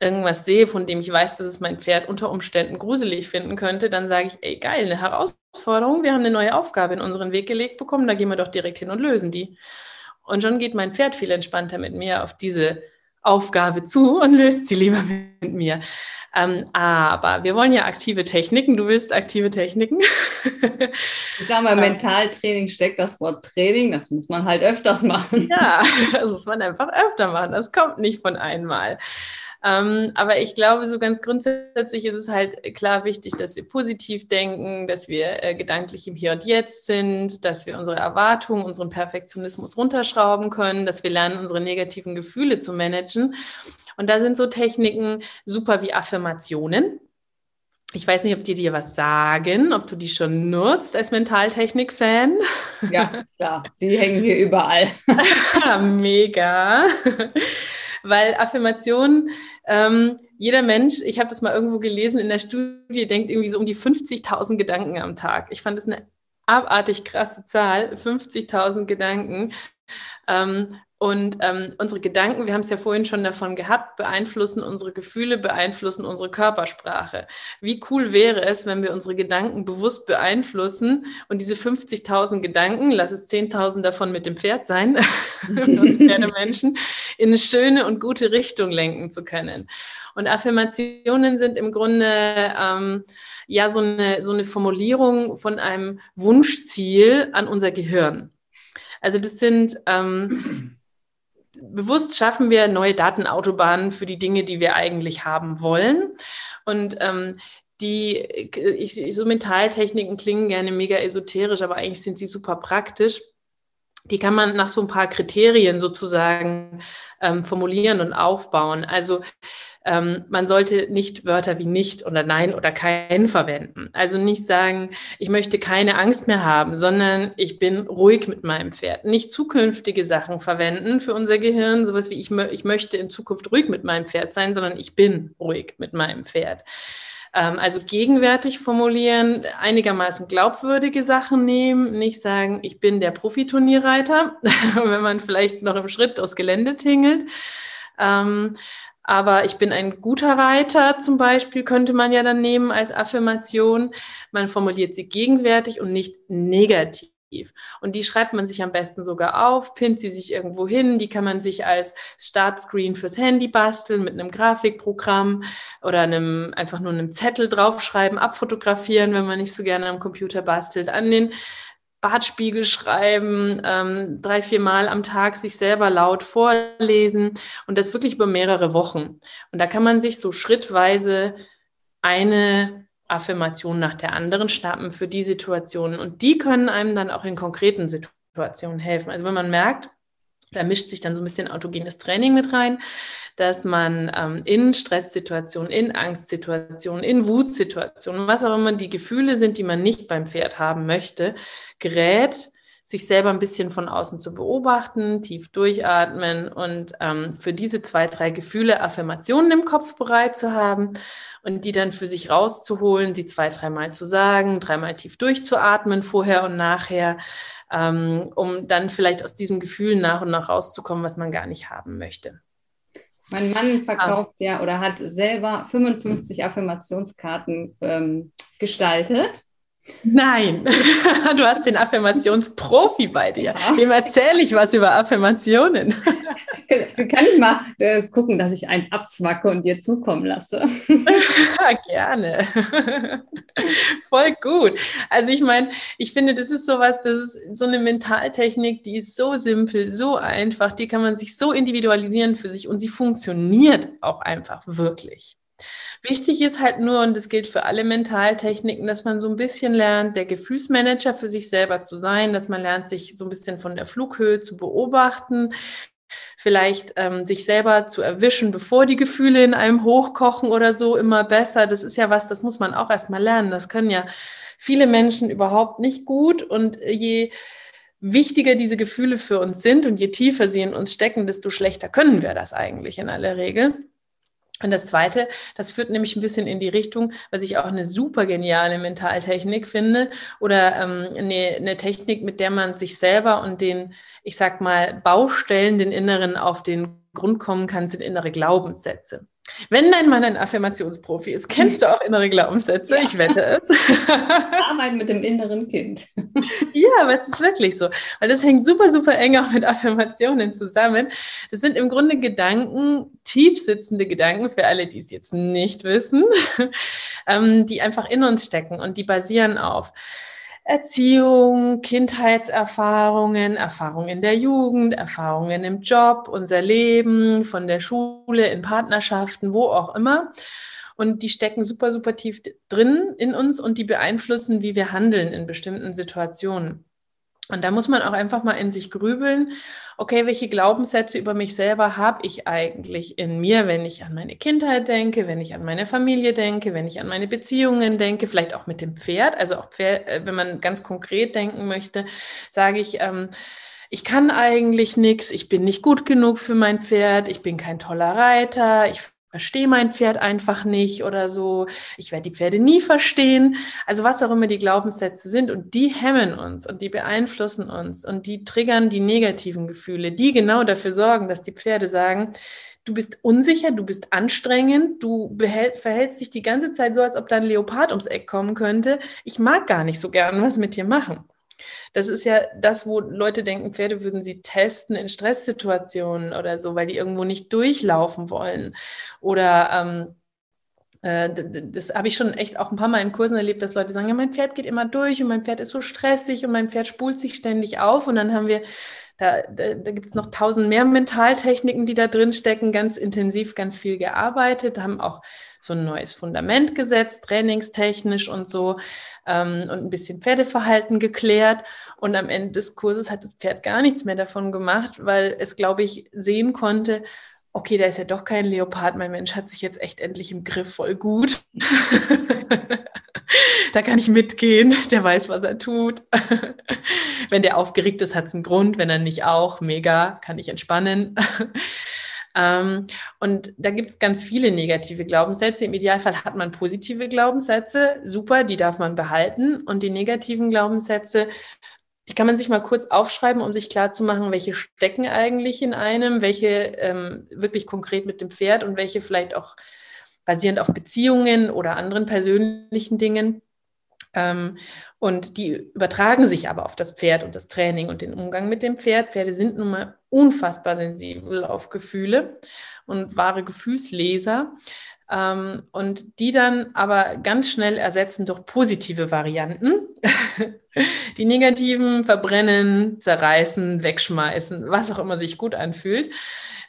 irgendwas sehe, von dem ich weiß, dass es mein Pferd unter Umständen gruselig finden könnte, dann sage ich, ey, geil, eine Herausforderung, wir haben eine neue Aufgabe in unseren Weg gelegt bekommen, da gehen wir doch direkt hin und lösen die. Und schon geht mein Pferd viel entspannter mit mir auf diese Aufgabe zu und löst sie lieber mit mir. Ähm, aber wir wollen ja aktive Techniken. Du willst aktive Techniken. ich sage mal, Mentaltraining steckt das Wort Training. Das muss man halt öfters machen. Ja, das muss man einfach öfter machen. Das kommt nicht von einmal. Ähm, aber ich glaube, so ganz grundsätzlich ist es halt klar wichtig, dass wir positiv denken, dass wir äh, gedanklich im Hier und Jetzt sind, dass wir unsere Erwartungen, unseren Perfektionismus runterschrauben können, dass wir lernen, unsere negativen Gefühle zu managen. Und da sind so Techniken super wie Affirmationen. Ich weiß nicht, ob die dir was sagen, ob du die schon nutzt als Mentaltechnik-Fan. Ja, klar, die hängen hier überall. Mega weil Affirmationen, ähm, jeder Mensch, ich habe das mal irgendwo gelesen in der Studie, denkt irgendwie so um die 50.000 Gedanken am Tag. Ich fand das eine abartig krasse Zahl, 50.000 Gedanken. Ähm, und ähm, unsere Gedanken, wir haben es ja vorhin schon davon gehabt, beeinflussen unsere Gefühle, beeinflussen unsere Körpersprache. Wie cool wäre es, wenn wir unsere Gedanken bewusst beeinflussen und diese 50.000 Gedanken, lass es 10.000 davon mit dem Pferd sein, für uns Pferdemenschen, in eine schöne und gute Richtung lenken zu können. Und Affirmationen sind im Grunde ähm, ja so eine, so eine Formulierung von einem Wunschziel an unser Gehirn. Also das sind ähm, bewusst schaffen wir neue Datenautobahnen für die Dinge, die wir eigentlich haben wollen. Und ähm, die ich, so Mentaltechniken klingen gerne mega esoterisch, aber eigentlich sind sie super praktisch. Die kann man nach so ein paar Kriterien sozusagen ähm, formulieren und aufbauen. Also ähm, man sollte nicht Wörter wie nicht oder nein oder kein verwenden. Also nicht sagen, ich möchte keine Angst mehr haben, sondern ich bin ruhig mit meinem Pferd. Nicht zukünftige Sachen verwenden für unser Gehirn, sowas wie ich, ich möchte in Zukunft ruhig mit meinem Pferd sein, sondern ich bin ruhig mit meinem Pferd also gegenwärtig formulieren, einigermaßen glaubwürdige Sachen nehmen, nicht sagen, ich bin der Profiturnierreiter, wenn man vielleicht noch im Schritt aus Gelände tingelt. Ähm, aber ich bin ein guter Reiter zum Beispiel, könnte man ja dann nehmen als Affirmation. Man formuliert sie gegenwärtig und nicht negativ. Und die schreibt man sich am besten sogar auf, pinnt sie sich irgendwo hin. Die kann man sich als Startscreen fürs Handy basteln mit einem Grafikprogramm oder einem, einfach nur einem Zettel draufschreiben, abfotografieren, wenn man nicht so gerne am Computer bastelt, an den Bartspiegel schreiben, ähm, drei, vier Mal am Tag sich selber laut vorlesen und das wirklich über mehrere Wochen. Und da kann man sich so schrittweise eine Affirmation nach der anderen schnappen für die Situationen. Und die können einem dann auch in konkreten Situationen helfen. Also wenn man merkt, Da mischt sich dann so ein bisschen autogenes Training mit rein, dass man ähm, in Stresssituationen, in Angstsituationen, in Wutsituationen, was auch immer die Gefühle sind, die man nicht beim Pferd haben möchte, gerät, sich selber ein bisschen von außen zu beobachten, tief durchatmen und ähm, für diese zwei, drei Gefühle Affirmationen im Kopf bereit zu haben und die dann für sich rauszuholen, sie zwei, dreimal zu sagen, dreimal tief durchzuatmen, vorher und nachher ähm, um dann vielleicht aus diesem Gefühl nach und nach rauszukommen, was man gar nicht haben möchte. Mein Mann verkauft ah. ja oder hat selber 55 Affirmationskarten ähm, gestaltet. Nein, du hast den Affirmationsprofi bei dir. Ja. Wem erzähle ich was über Affirmationen? Kann ich mal äh, gucken, dass ich eins abzwacke und dir zukommen lasse? Gerne. Voll gut. Also ich meine, ich finde, das ist sowas, das ist so eine Mentaltechnik, die ist so simpel, so einfach, die kann man sich so individualisieren für sich und sie funktioniert auch einfach wirklich. Wichtig ist halt nur, und das gilt für alle Mentaltechniken, dass man so ein bisschen lernt, der Gefühlsmanager für sich selber zu sein, dass man lernt, sich so ein bisschen von der Flughöhe zu beobachten, vielleicht ähm, sich selber zu erwischen, bevor die Gefühle in einem hochkochen oder so, immer besser. Das ist ja was, das muss man auch erstmal lernen. Das können ja viele Menschen überhaupt nicht gut. Und je wichtiger diese Gefühle für uns sind und je tiefer sie in uns stecken, desto schlechter können wir das eigentlich in aller Regel. Und das Zweite, das führt nämlich ein bisschen in die Richtung, was ich auch eine super geniale Mentaltechnik finde oder ähm, eine, eine Technik, mit der man sich selber und den, ich sag mal, Baustellen, den Inneren auf den Grund kommen kann, sind innere Glaubenssätze. Wenn dein Mann ein Affirmationsprofi ist, kennst du auch innere Glaubenssätze, ja. ich wette es. Arbeiten mit dem inneren Kind. ja, aber es ist wirklich so. Weil das hängt super, super eng auch mit Affirmationen zusammen. Das sind im Grunde Gedanken, tiefsitzende Gedanken für alle, die es jetzt nicht wissen, ähm, die einfach in uns stecken und die basieren auf Erziehung, Kindheitserfahrungen, Erfahrungen in der Jugend, Erfahrungen im Job, unser Leben, von der Schule, in Partnerschaften, wo auch immer. Und die stecken super, super tief drin in uns und die beeinflussen, wie wir handeln in bestimmten Situationen. Und da muss man auch einfach mal in sich grübeln, okay, welche Glaubenssätze über mich selber habe ich eigentlich in mir, wenn ich an meine Kindheit denke, wenn ich an meine Familie denke, wenn ich an meine Beziehungen denke, vielleicht auch mit dem Pferd. Also auch Pferd, äh, wenn man ganz konkret denken möchte, sage ich, ähm, ich kann eigentlich nichts, ich bin nicht gut genug für mein Pferd, ich bin kein toller Reiter, ich verstehe mein Pferd einfach nicht oder so, ich werde die Pferde nie verstehen. Also was auch immer die Glaubenssätze sind und die hemmen uns und die beeinflussen uns und die triggern die negativen Gefühle, die genau dafür sorgen, dass die Pferde sagen, du bist unsicher, du bist anstrengend, du behält, verhältst dich die ganze Zeit so, als ob da ein Leopard ums Eck kommen könnte. Ich mag gar nicht so gern was mit dir machen. Das ist ja das, wo Leute denken, Pferde würden sie testen in Stresssituationen oder so, weil die irgendwo nicht durchlaufen wollen. Oder ähm, äh, das habe ich schon echt auch ein paar Mal in Kursen erlebt, dass Leute sagen, ja, mein Pferd geht immer durch und mein Pferd ist so stressig und mein Pferd spult sich ständig auf. Und dann haben wir, da, da, da gibt es noch tausend mehr Mentaltechniken, die da drin stecken, ganz intensiv, ganz viel gearbeitet, haben auch so ein neues Fundament gesetzt, trainingstechnisch und so ähm, und ein bisschen Pferdeverhalten geklärt. Und am Ende des Kurses hat das Pferd gar nichts mehr davon gemacht, weil es, glaube ich, sehen konnte, okay, da ist ja doch kein Leopard, mein Mensch hat sich jetzt echt endlich im Griff, voll gut. da kann ich mitgehen, der weiß, was er tut. wenn der aufgeregt ist, hat es einen Grund, wenn er nicht auch, mega, kann ich entspannen. Ähm, und da gibt es ganz viele negative Glaubenssätze. Im Idealfall hat man positive Glaubenssätze, super, die darf man behalten. Und die negativen Glaubenssätze, die kann man sich mal kurz aufschreiben, um sich klarzumachen, welche stecken eigentlich in einem, welche ähm, wirklich konkret mit dem Pferd und welche vielleicht auch basierend auf Beziehungen oder anderen persönlichen Dingen. Ähm, und die übertragen sich aber auf das Pferd und das Training und den Umgang mit dem Pferd. Pferde sind nun mal unfassbar sensibel auf Gefühle und wahre Gefühlsleser. Ähm, und die dann aber ganz schnell ersetzen durch positive Varianten. die negativen verbrennen, zerreißen, wegschmeißen, was auch immer sich gut anfühlt.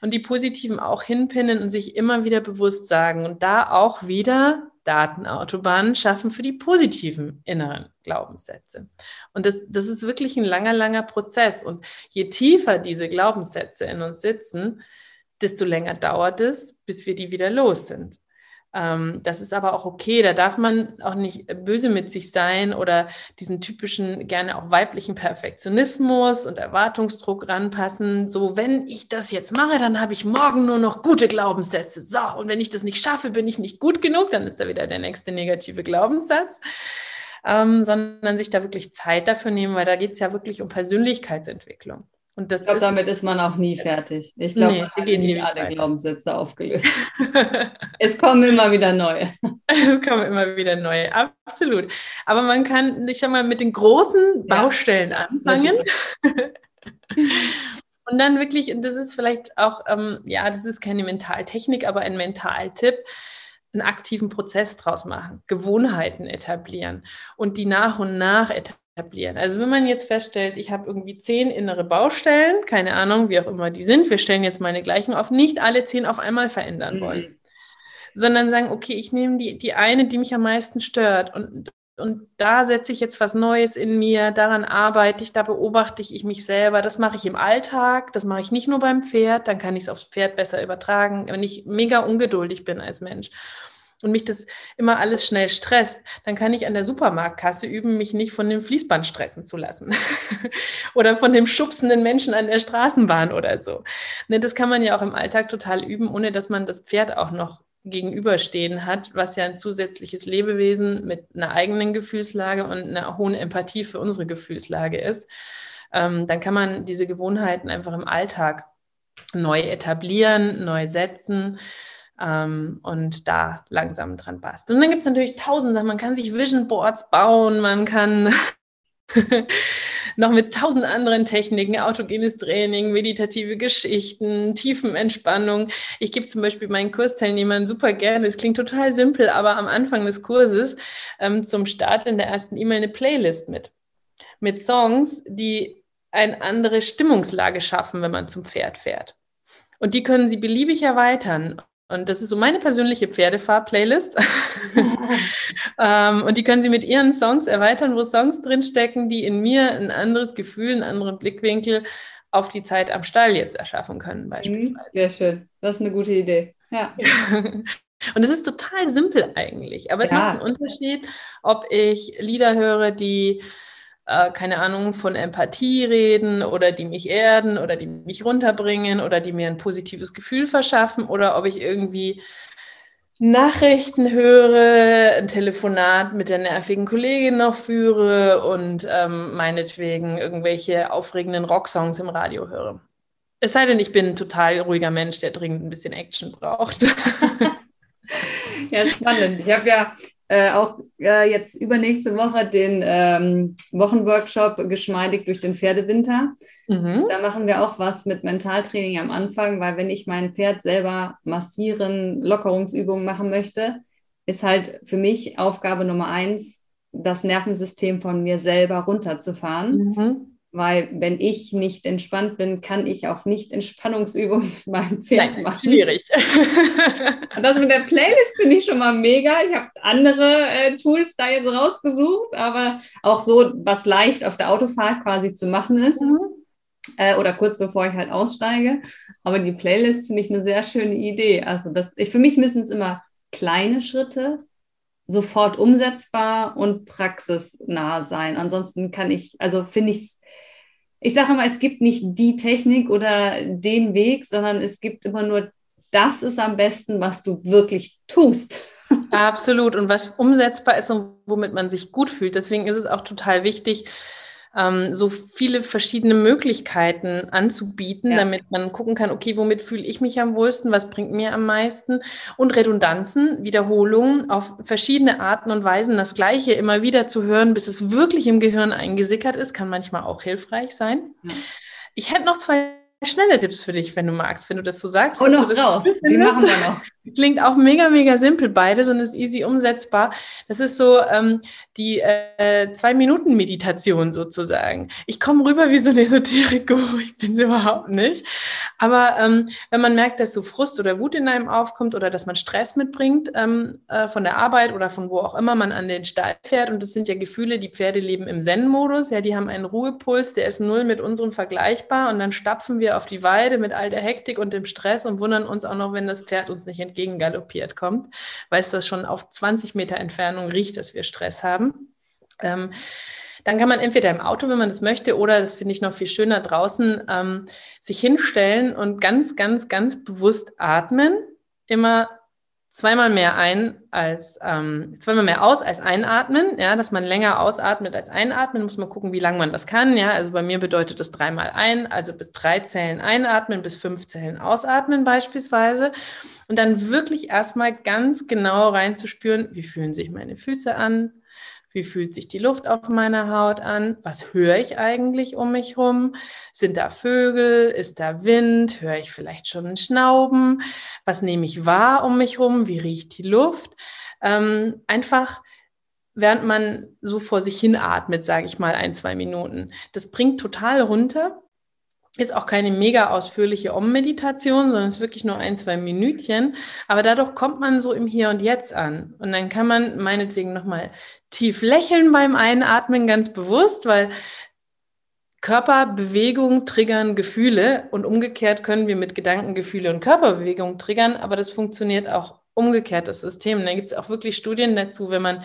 Und die positiven auch hinpinnen und sich immer wieder bewusst sagen. Und da auch wieder Datenautobahnen schaffen für die positiven inneren Glaubenssätze. Und das, das ist wirklich ein langer, langer Prozess. Und je tiefer diese Glaubenssätze in uns sitzen, desto länger dauert es, bis wir die wieder los sind. Ähm, das ist aber auch okay, da darf man auch nicht böse mit sich sein oder diesen typischen, gerne auch weiblichen Perfektionismus und Erwartungsdruck ranpassen. So, wenn ich das jetzt mache, dann habe ich morgen nur noch gute Glaubenssätze. So, und wenn ich das nicht schaffe, bin ich nicht gut genug, dann ist da wieder der nächste negative Glaubenssatz. Ähm, sondern sich da wirklich Zeit dafür nehmen, weil da geht es ja wirklich um Persönlichkeitsentwicklung. Und das ich glaube, damit ist man auch nie fertig. Ich glaube, nee, man hat nie alle weiter. Glaubenssätze aufgelöst. es kommen immer wieder neue. Es kommen immer wieder neue, absolut. Aber man kann, ich sag mal, mit den großen Baustellen ja, anfangen. Und dann wirklich, und das ist vielleicht auch, ähm, ja, das ist keine Mentaltechnik, aber ein Mentaltipp, einen aktiven Prozess draus machen, Gewohnheiten etablieren und die nach und nach etablieren etablieren. Also wenn man jetzt feststellt, ich habe irgendwie zehn innere Baustellen, keine Ahnung, wie auch immer die sind, wir stellen jetzt meine gleichen auf, nicht alle zehn auf einmal verändern mhm. wollen, sondern sagen, okay, ich nehme die, die eine, die mich am meisten stört und, und da setze ich jetzt was Neues in mir, daran arbeite ich, da beobachte ich mich selber, das mache ich im Alltag, das mache ich nicht nur beim Pferd, dann kann ich es aufs Pferd besser übertragen, wenn ich mega ungeduldig bin als Mensch und mich das immer alles schnell stresst, dann kann ich an der Supermarktkasse üben, mich nicht von dem Fließband stressen zu lassen oder von dem schubsenden Menschen an der Straßenbahn oder so. Ne, das kann man ja auch im Alltag total üben, ohne dass man das Pferd auch noch gegenüberstehen hat, was ja ein zusätzliches Lebewesen mit einer eigenen Gefühlslage und einer hohen Empathie für unsere Gefühlslage ist. Ähm, dann kann man diese Gewohnheiten einfach im Alltag neu etablieren, neu setzen ähm, und da langsam dran passt. Und dann gibt es natürlich tausend Sachen. Man kann sich Vision Boards bauen, man kann noch mit tausend anderen Techniken, autogenes Training, meditative Geschichten, Tiefenentspannung. Ich gebe zum Beispiel meinen Kursteilnehmern super gerne, es klingt total simpel, aber am Anfang des Kurses ähm, zum Start in der ersten E-Mail eine Playlist mit. Mit Songs, die eine andere Stimmungslage schaffen, wenn man zum Pferd fährt. Und die können Sie beliebig erweitern. Und das ist so meine persönliche Pferdefahr-Playlist. ähm, und die können Sie mit Ihren Songs erweitern, wo Songs drinstecken, die in mir ein anderes Gefühl, einen anderen Blickwinkel auf die Zeit am Stall jetzt erschaffen können, mhm, beispielsweise. Sehr schön. Das ist eine gute Idee. Ja. Und es ist total simpel eigentlich, aber es ja. macht einen Unterschied, ob ich Lieder höre, die äh, keine Ahnung, von Empathie reden oder die mich erden oder die mich runterbringen oder die mir ein positives Gefühl verschaffen oder ob ich irgendwie Nachrichten höre, ein Telefonat mit der nervigen Kollegin noch führe und ähm, meinetwegen irgendwelche aufregenden Rocksongs im Radio höre. Es sei denn, ich bin ein total ruhiger Mensch, der dringend ein bisschen Action braucht. ja, spannend. Ich habe ja äh, auch äh, jetzt übernächste Woche den ähm, Wochenworkshop Geschmeidig durch den Pferdewinter. Mhm. Da machen wir auch was mit Mentaltraining am Anfang, weil wenn ich mein Pferd selber massieren, Lockerungsübungen machen möchte, ist halt für mich Aufgabe Nummer eins, das Nervensystem von mir selber runterzufahren. Mhm. Weil wenn ich nicht entspannt bin, kann ich auch nicht Entspannungsübungen mit meinem Pferd Nein, machen. Schwierig. Und das mit der Playlist finde ich schon mal mega. Ich habe andere äh, Tools da jetzt rausgesucht, aber auch so, was leicht auf der Autofahrt quasi zu machen ist. Mhm. Äh, oder kurz bevor ich halt aussteige. Aber die Playlist finde ich eine sehr schöne Idee. Also das, ich, für mich müssen es immer kleine Schritte sofort umsetzbar und praxisnah sein. Ansonsten kann ich, also finde ich es ich sage immer, es gibt nicht die Technik oder den Weg, sondern es gibt immer nur, das ist am besten, was du wirklich tust. Absolut. Und was umsetzbar ist und womit man sich gut fühlt. Deswegen ist es auch total wichtig, ähm, so viele verschiedene Möglichkeiten anzubieten, ja. damit man gucken kann, okay, womit fühle ich mich am wohlsten, was bringt mir am meisten und Redundanzen, Wiederholungen auf verschiedene Arten und Weisen das Gleiche immer wieder zu hören, bis es wirklich im Gehirn eingesickert ist, kann manchmal auch hilfreich sein. Ja. Ich hätte noch zwei schnelle Tipps für dich, wenn du magst, wenn du das so sagst. Und noch raus, die machen wir noch. Klingt auch mega, mega simpel beides und ist easy umsetzbar. Das ist so ähm, die äh, Zwei-Minuten-Meditation sozusagen. Ich komme rüber wie so ein Esoterik-Guru, ich bin es überhaupt nicht. Aber ähm, wenn man merkt, dass so Frust oder Wut in einem aufkommt oder dass man Stress mitbringt ähm, äh, von der Arbeit oder von wo auch immer man an den Stall fährt, und das sind ja Gefühle, die Pferde leben im Zen-Modus, ja, die haben einen Ruhepuls, der ist null mit unserem vergleichbar und dann stapfen wir auf die Weide mit all der Hektik und dem Stress und wundern uns auch noch, wenn das Pferd uns nicht entgegengaloppiert kommt, weil es das schon auf 20 Meter Entfernung riecht, dass wir Stress haben. Ähm, dann kann man entweder im Auto, wenn man das möchte, oder das finde ich noch viel schöner draußen, ähm, sich hinstellen und ganz, ganz, ganz bewusst atmen. Immer zweimal mehr ein als ähm, zweimal mehr aus als einatmen, ja, dass man länger ausatmet als einatmen, muss man gucken, wie lange man das kann, ja. Also bei mir bedeutet das dreimal ein, also bis drei Zellen einatmen, bis fünf Zellen ausatmen beispielsweise. Und dann wirklich erstmal ganz genau reinzuspüren, wie fühlen sich meine Füße an, wie fühlt sich die Luft auf meiner Haut an? Was höre ich eigentlich um mich rum? Sind da Vögel? Ist da Wind? Höre ich vielleicht schon ein Schnauben? Was nehme ich wahr um mich rum? Wie riecht die Luft? Ähm, einfach während man so vor sich hin atmet, sage ich mal, ein, zwei Minuten. Das bringt total runter ist auch keine mega ausführliche Om-Meditation, sondern es ist wirklich nur ein, zwei Minütchen. Aber dadurch kommt man so im Hier und Jetzt an. Und dann kann man meinetwegen nochmal tief lächeln beim Einatmen, ganz bewusst, weil Körperbewegung triggern Gefühle und umgekehrt können wir mit Gedanken Gefühle und Körperbewegung triggern, aber das funktioniert auch umgekehrt, das System. Da gibt es auch wirklich Studien dazu, wenn man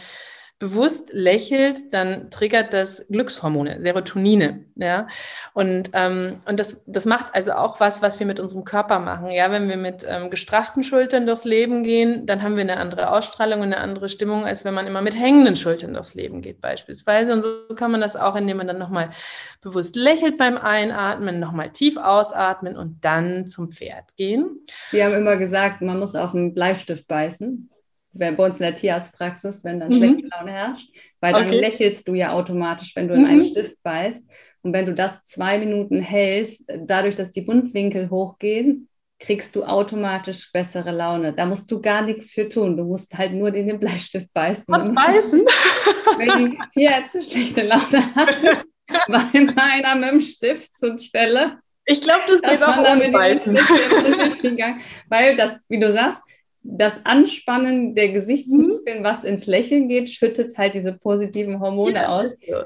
bewusst lächelt, dann triggert das Glückshormone, Serotonine. Ja? Und, ähm, und das, das macht also auch was, was wir mit unserem Körper machen. Ja? Wenn wir mit ähm, gestrafften Schultern durchs Leben gehen, dann haben wir eine andere Ausstrahlung und eine andere Stimmung, als wenn man immer mit hängenden Schultern durchs Leben geht, beispielsweise. Und so kann man das auch, indem man dann nochmal bewusst lächelt beim Einatmen, nochmal tief ausatmen und dann zum Pferd gehen. Wir haben immer gesagt, man muss auf einen Bleistift beißen bei uns in der Tierarztpraxis, wenn dann mhm. schlechte Laune herrscht, weil dann okay. lächelst du ja automatisch, wenn du in mhm. einen Stift beißt. Und wenn du das zwei Minuten hältst, dadurch, dass die Mundwinkel hochgehen, kriegst du automatisch bessere Laune. Da musst du gar nichts für tun. Du musst halt nur den Bleistift beißen. Und beißen? Wenn die Tierärzte schlechte Laune haben, weil meiner mit dem Stift zur Stelle. Ich glaube, das geht auch ohne Beißen. Weil das, wie du sagst, das Anspannen der Gesichtsmuskeln, mhm. was ins Lächeln geht, schüttet halt diese positiven Hormone ja, aus. So.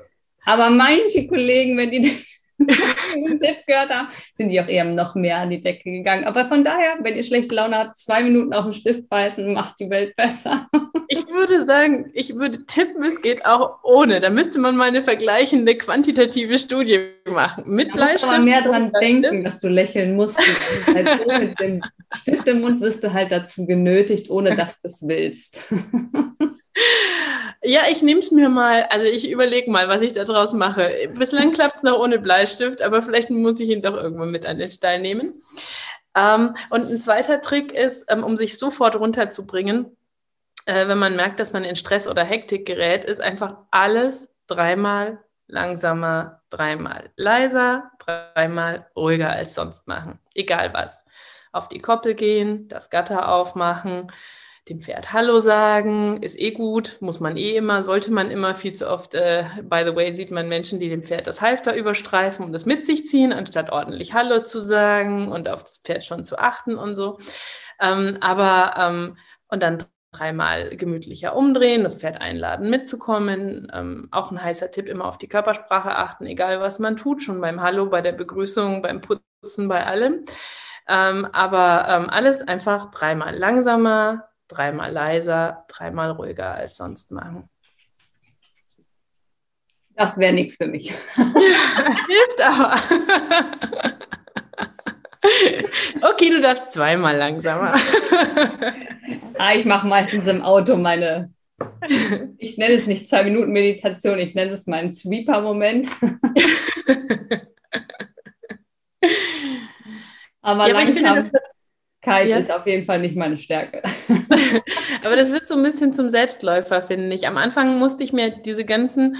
Aber manche Kollegen, wenn die Tipp gehört haben, sind die auch eher noch mehr an die Decke gegangen. Aber von daher, wenn ihr schlechte Laune habt, zwei Minuten auf den Stift beißen, macht die Welt besser. Ich würde sagen, ich würde tippen, es geht auch ohne. Da müsste man mal eine vergleichende quantitative Studie machen. Mit da Bleistift. aber mehr dran denken, dass du lächeln musst. Halt so mit dem Stift im Mund wirst du halt dazu genötigt, ohne dass du es willst. Ja, ich nehme es mir mal, also ich überlege mal, was ich da draus mache. Bislang klappt es noch ohne Bleistift, aber vielleicht muss ich ihn doch irgendwann mit an den Stall nehmen. Ähm, und ein zweiter Trick ist, ähm, um sich sofort runterzubringen, äh, wenn man merkt, dass man in Stress oder Hektik gerät, ist einfach alles dreimal langsamer, dreimal leiser, dreimal ruhiger als sonst machen. Egal was. Auf die Koppel gehen, das Gatter aufmachen, dem Pferd Hallo sagen, ist eh gut, muss man eh immer, sollte man immer viel zu oft. Äh, by the way, sieht man Menschen, die dem Pferd das Halfter überstreifen und das mit sich ziehen, anstatt ordentlich Hallo zu sagen und auf das Pferd schon zu achten und so. Ähm, aber ähm, und dann dreimal gemütlicher umdrehen, das Pferd einladen, mitzukommen. Ähm, auch ein heißer Tipp, immer auf die Körpersprache achten, egal was man tut, schon beim Hallo, bei der Begrüßung, beim Putzen, bei allem. Ähm, aber ähm, alles einfach dreimal langsamer, dreimal leiser, dreimal ruhiger als sonst machen. Das wäre nichts für mich. Hilft aber. Okay, du darfst zweimal langsamer. Ah, ich mache meistens im Auto meine, ich nenne es nicht zwei Minuten Meditation, ich nenne es meinen Sweeper-Moment. aber ja, langsam. Aber ich finde, das Kite ja. ist auf jeden Fall nicht meine Stärke. Aber das wird so ein bisschen zum Selbstläufer, finde ich. Am Anfang musste ich mir diese ganzen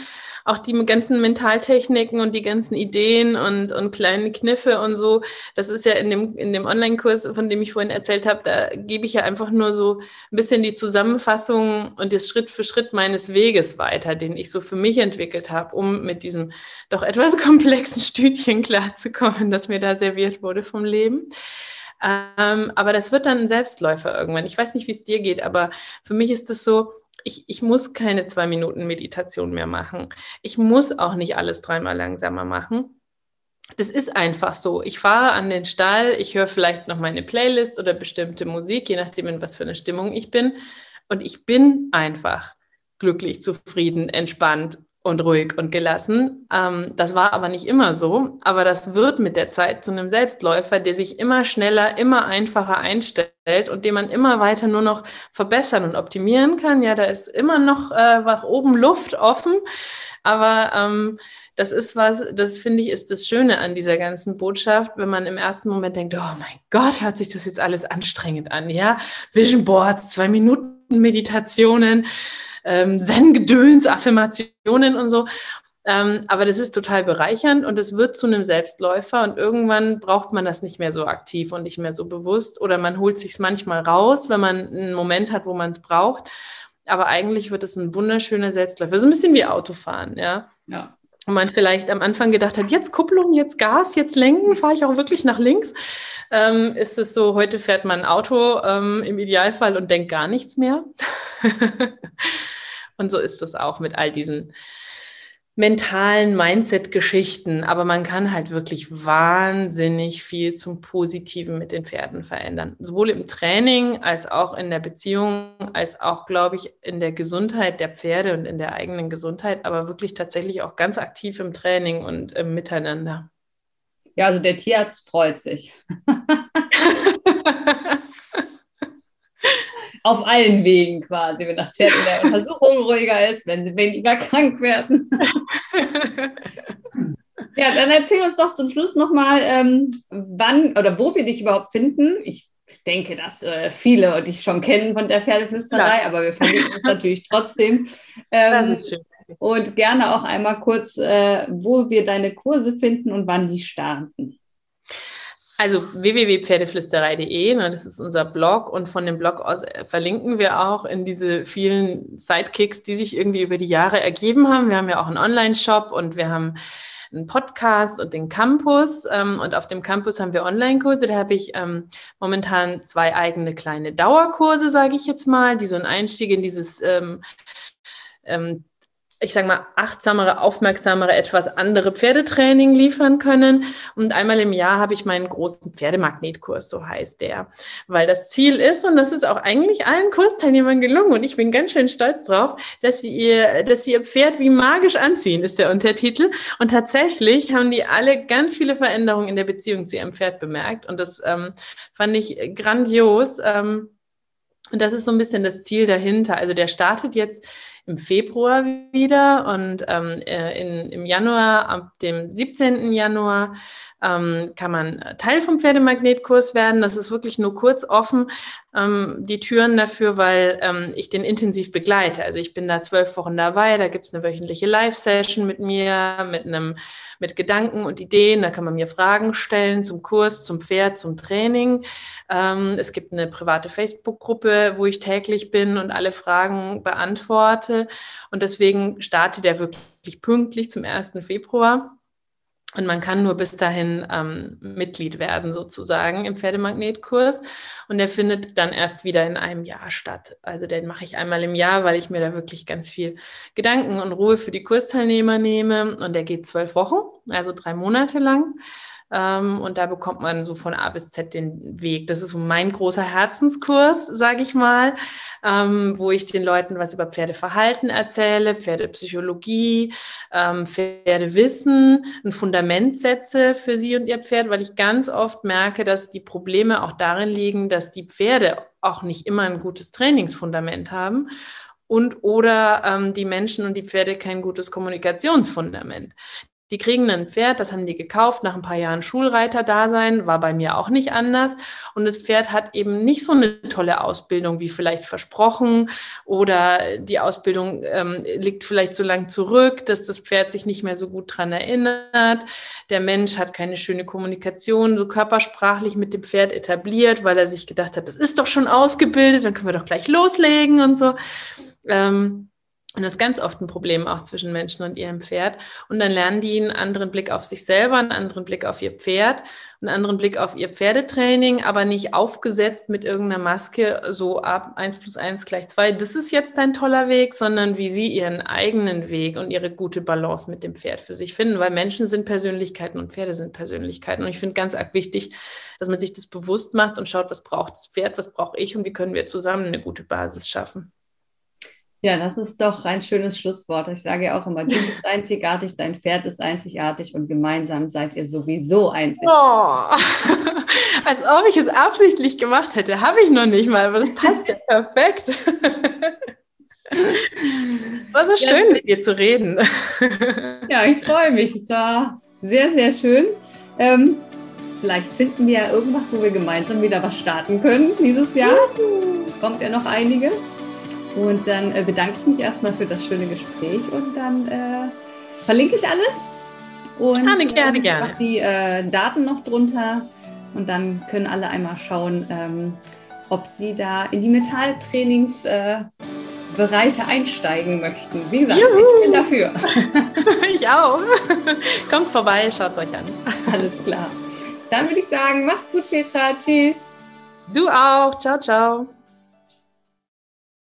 auch die ganzen Mentaltechniken und die ganzen Ideen und, und kleine Kniffe und so, das ist ja in dem, in dem Online-Kurs, von dem ich vorhin erzählt habe, da gebe ich ja einfach nur so ein bisschen die Zusammenfassung und das Schritt für Schritt meines Weges weiter, den ich so für mich entwickelt habe, um mit diesem doch etwas komplexen Stüdchen klarzukommen, das mir da serviert wurde vom Leben. Ähm, aber das wird dann ein Selbstläufer irgendwann. Ich weiß nicht, wie es dir geht, aber für mich ist es so, ich, ich muss keine zwei Minuten Meditation mehr machen. Ich muss auch nicht alles dreimal langsamer machen. Das ist einfach so. Ich fahre an den Stall, ich höre vielleicht noch meine Playlist oder bestimmte Musik, je nachdem, in was für eine Stimmung ich bin. Und ich bin einfach glücklich, zufrieden, entspannt und ruhig und gelassen. Ähm, das war aber nicht immer so. Aber das wird mit der Zeit zu einem Selbstläufer, der sich immer schneller, immer einfacher einstellt und den man immer weiter nur noch verbessern und optimieren kann. Ja, da ist immer noch äh, nach oben Luft offen. Aber ähm, das ist was, das finde ich, ist das Schöne an dieser ganzen Botschaft, wenn man im ersten Moment denkt, oh mein Gott, hört sich das jetzt alles anstrengend an, ja? Vision Boards, zwei Minuten Meditationen, ähm, Zen-Gedöns, Affirmationen und so. Ähm, aber das ist total bereichernd und es wird zu einem Selbstläufer und irgendwann braucht man das nicht mehr so aktiv und nicht mehr so bewusst oder man holt sich manchmal raus, wenn man einen Moment hat, wo man es braucht. Aber eigentlich wird es ein wunderschöner Selbstläufer. So ein bisschen wie Autofahren, ja. Ja. Und man vielleicht am Anfang gedacht hat, jetzt Kupplung, jetzt Gas, jetzt Lenken, fahre ich auch wirklich nach links. Ähm, ist es so, heute fährt man ein Auto ähm, im Idealfall und denkt gar nichts mehr. und so ist es auch mit all diesen mentalen Mindset-Geschichten, aber man kann halt wirklich wahnsinnig viel zum Positiven mit den Pferden verändern. Sowohl im Training als auch in der Beziehung, als auch, glaube ich, in der Gesundheit der Pferde und in der eigenen Gesundheit, aber wirklich tatsächlich auch ganz aktiv im Training und im Miteinander. Ja, also der Tierarzt freut sich. auf allen Wegen quasi, wenn das Pferd in der Untersuchung ruhiger ist, wenn sie weniger krank werden. ja, dann erzähl uns doch zum Schluss nochmal, ähm, wann oder wo wir dich überhaupt finden. Ich denke, dass äh, viele dich schon kennen von der Pferdeflüsterei, ja. aber wir verlinken es natürlich trotzdem. Ähm, das ist schön. Und gerne auch einmal kurz, äh, wo wir deine Kurse finden und wann die starten. Also www.pferdeflüsterei.de, ne, das ist unser Blog und von dem Blog aus äh, verlinken wir auch in diese vielen Sidekicks, die sich irgendwie über die Jahre ergeben haben. Wir haben ja auch einen Online-Shop und wir haben einen Podcast und den Campus. Ähm, und auf dem Campus haben wir Online-Kurse. Da habe ich ähm, momentan zwei eigene kleine Dauerkurse, sage ich jetzt mal, die so einen Einstieg in dieses ähm, ähm ich sage mal, achtsamere, aufmerksamere, etwas andere Pferdetraining liefern können. Und einmal im Jahr habe ich meinen großen Pferdemagnetkurs, so heißt der. Weil das Ziel ist, und das ist auch eigentlich allen Kursteilnehmern gelungen, und ich bin ganz schön stolz drauf, dass sie ihr, dass sie ihr Pferd wie magisch anziehen, ist der Untertitel. Und tatsächlich haben die alle ganz viele Veränderungen in der Beziehung zu ihrem Pferd bemerkt. Und das ähm, fand ich grandios. Ähm, und das ist so ein bisschen das Ziel dahinter. Also der startet jetzt im Februar wieder und ähm, äh, in, im Januar, ab dem 17. Januar, ähm, kann man Teil vom Pferdemagnetkurs werden. Das ist wirklich nur kurz offen, ähm, die Türen dafür, weil ähm, ich den intensiv begleite. Also ich bin da zwölf Wochen dabei, da gibt's eine wöchentliche Live-Session mit mir, mit einem, mit Gedanken und Ideen. Da kann man mir Fragen stellen zum Kurs, zum Pferd, zum Training. Ähm, es gibt eine private Facebook-Gruppe, wo ich täglich bin und alle Fragen beantworte. Und deswegen startet er wirklich pünktlich zum 1. Februar. Und man kann nur bis dahin ähm, Mitglied werden, sozusagen, im Pferdemagnetkurs. Und der findet dann erst wieder in einem Jahr statt. Also den mache ich einmal im Jahr, weil ich mir da wirklich ganz viel Gedanken und Ruhe für die Kursteilnehmer nehme. Und der geht zwölf Wochen, also drei Monate lang. Ähm, und da bekommt man so von A bis Z den Weg. Das ist so mein großer Herzenskurs, sage ich mal, ähm, wo ich den Leuten was über Pferdeverhalten erzähle, Pferdepsychologie, ähm, Pferdewissen, ein Fundament setze für sie und ihr Pferd, weil ich ganz oft merke, dass die Probleme auch darin liegen, dass die Pferde auch nicht immer ein gutes Trainingsfundament haben und oder ähm, die Menschen und die Pferde kein gutes Kommunikationsfundament. Die kriegen ein Pferd, das haben die gekauft, nach ein paar Jahren Schulreiter-Dasein, war bei mir auch nicht anders. Und das Pferd hat eben nicht so eine tolle Ausbildung wie vielleicht versprochen oder die Ausbildung ähm, liegt vielleicht so lang zurück, dass das Pferd sich nicht mehr so gut dran erinnert. Der Mensch hat keine schöne Kommunikation, so körpersprachlich mit dem Pferd etabliert, weil er sich gedacht hat, das ist doch schon ausgebildet, dann können wir doch gleich loslegen und so. Ähm, und das ist ganz oft ein Problem auch zwischen Menschen und ihrem Pferd. Und dann lernen die einen anderen Blick auf sich selber, einen anderen Blick auf ihr Pferd, einen anderen Blick auf ihr Pferdetraining, aber nicht aufgesetzt mit irgendeiner Maske, so ab eins plus eins gleich zwei. das ist jetzt ein toller Weg, sondern wie sie ihren eigenen Weg und ihre gute Balance mit dem Pferd für sich finden, weil Menschen sind Persönlichkeiten und Pferde sind Persönlichkeiten. Und ich finde ganz arg wichtig, dass man sich das bewusst macht und schaut, was braucht das Pferd, was brauche ich und wie können wir zusammen eine gute Basis schaffen. Ja, das ist doch ein schönes Schlusswort. Ich sage ja auch immer, du bist einzigartig, dein Pferd ist einzigartig und gemeinsam seid ihr sowieso einzigartig. Oh, als ob ich es absichtlich gemacht hätte, habe ich noch nicht mal, aber das passt ja perfekt. es war so ja, schön, mit dir zu reden. Ja, ich freue mich. Es war sehr, sehr schön. Ähm, vielleicht finden wir ja irgendwas, wo wir gemeinsam wieder was starten können dieses Jahr. Kommt ja noch einiges. Und dann äh, bedanke ich mich erstmal für das schöne Gespräch und dann äh, verlinke ich alles. Und gerne, gerne, äh, gerne. die äh, Daten noch drunter und dann können alle einmal schauen, ähm, ob sie da in die Metalltrainingsbereiche einsteigen möchten. Wie gesagt, Juhu. ich bin dafür. ich auch. Kommt vorbei, schaut es euch an. Alles klar. Dann würde ich sagen, mach's gut, Petra. Tschüss. Du auch. Ciao, ciao.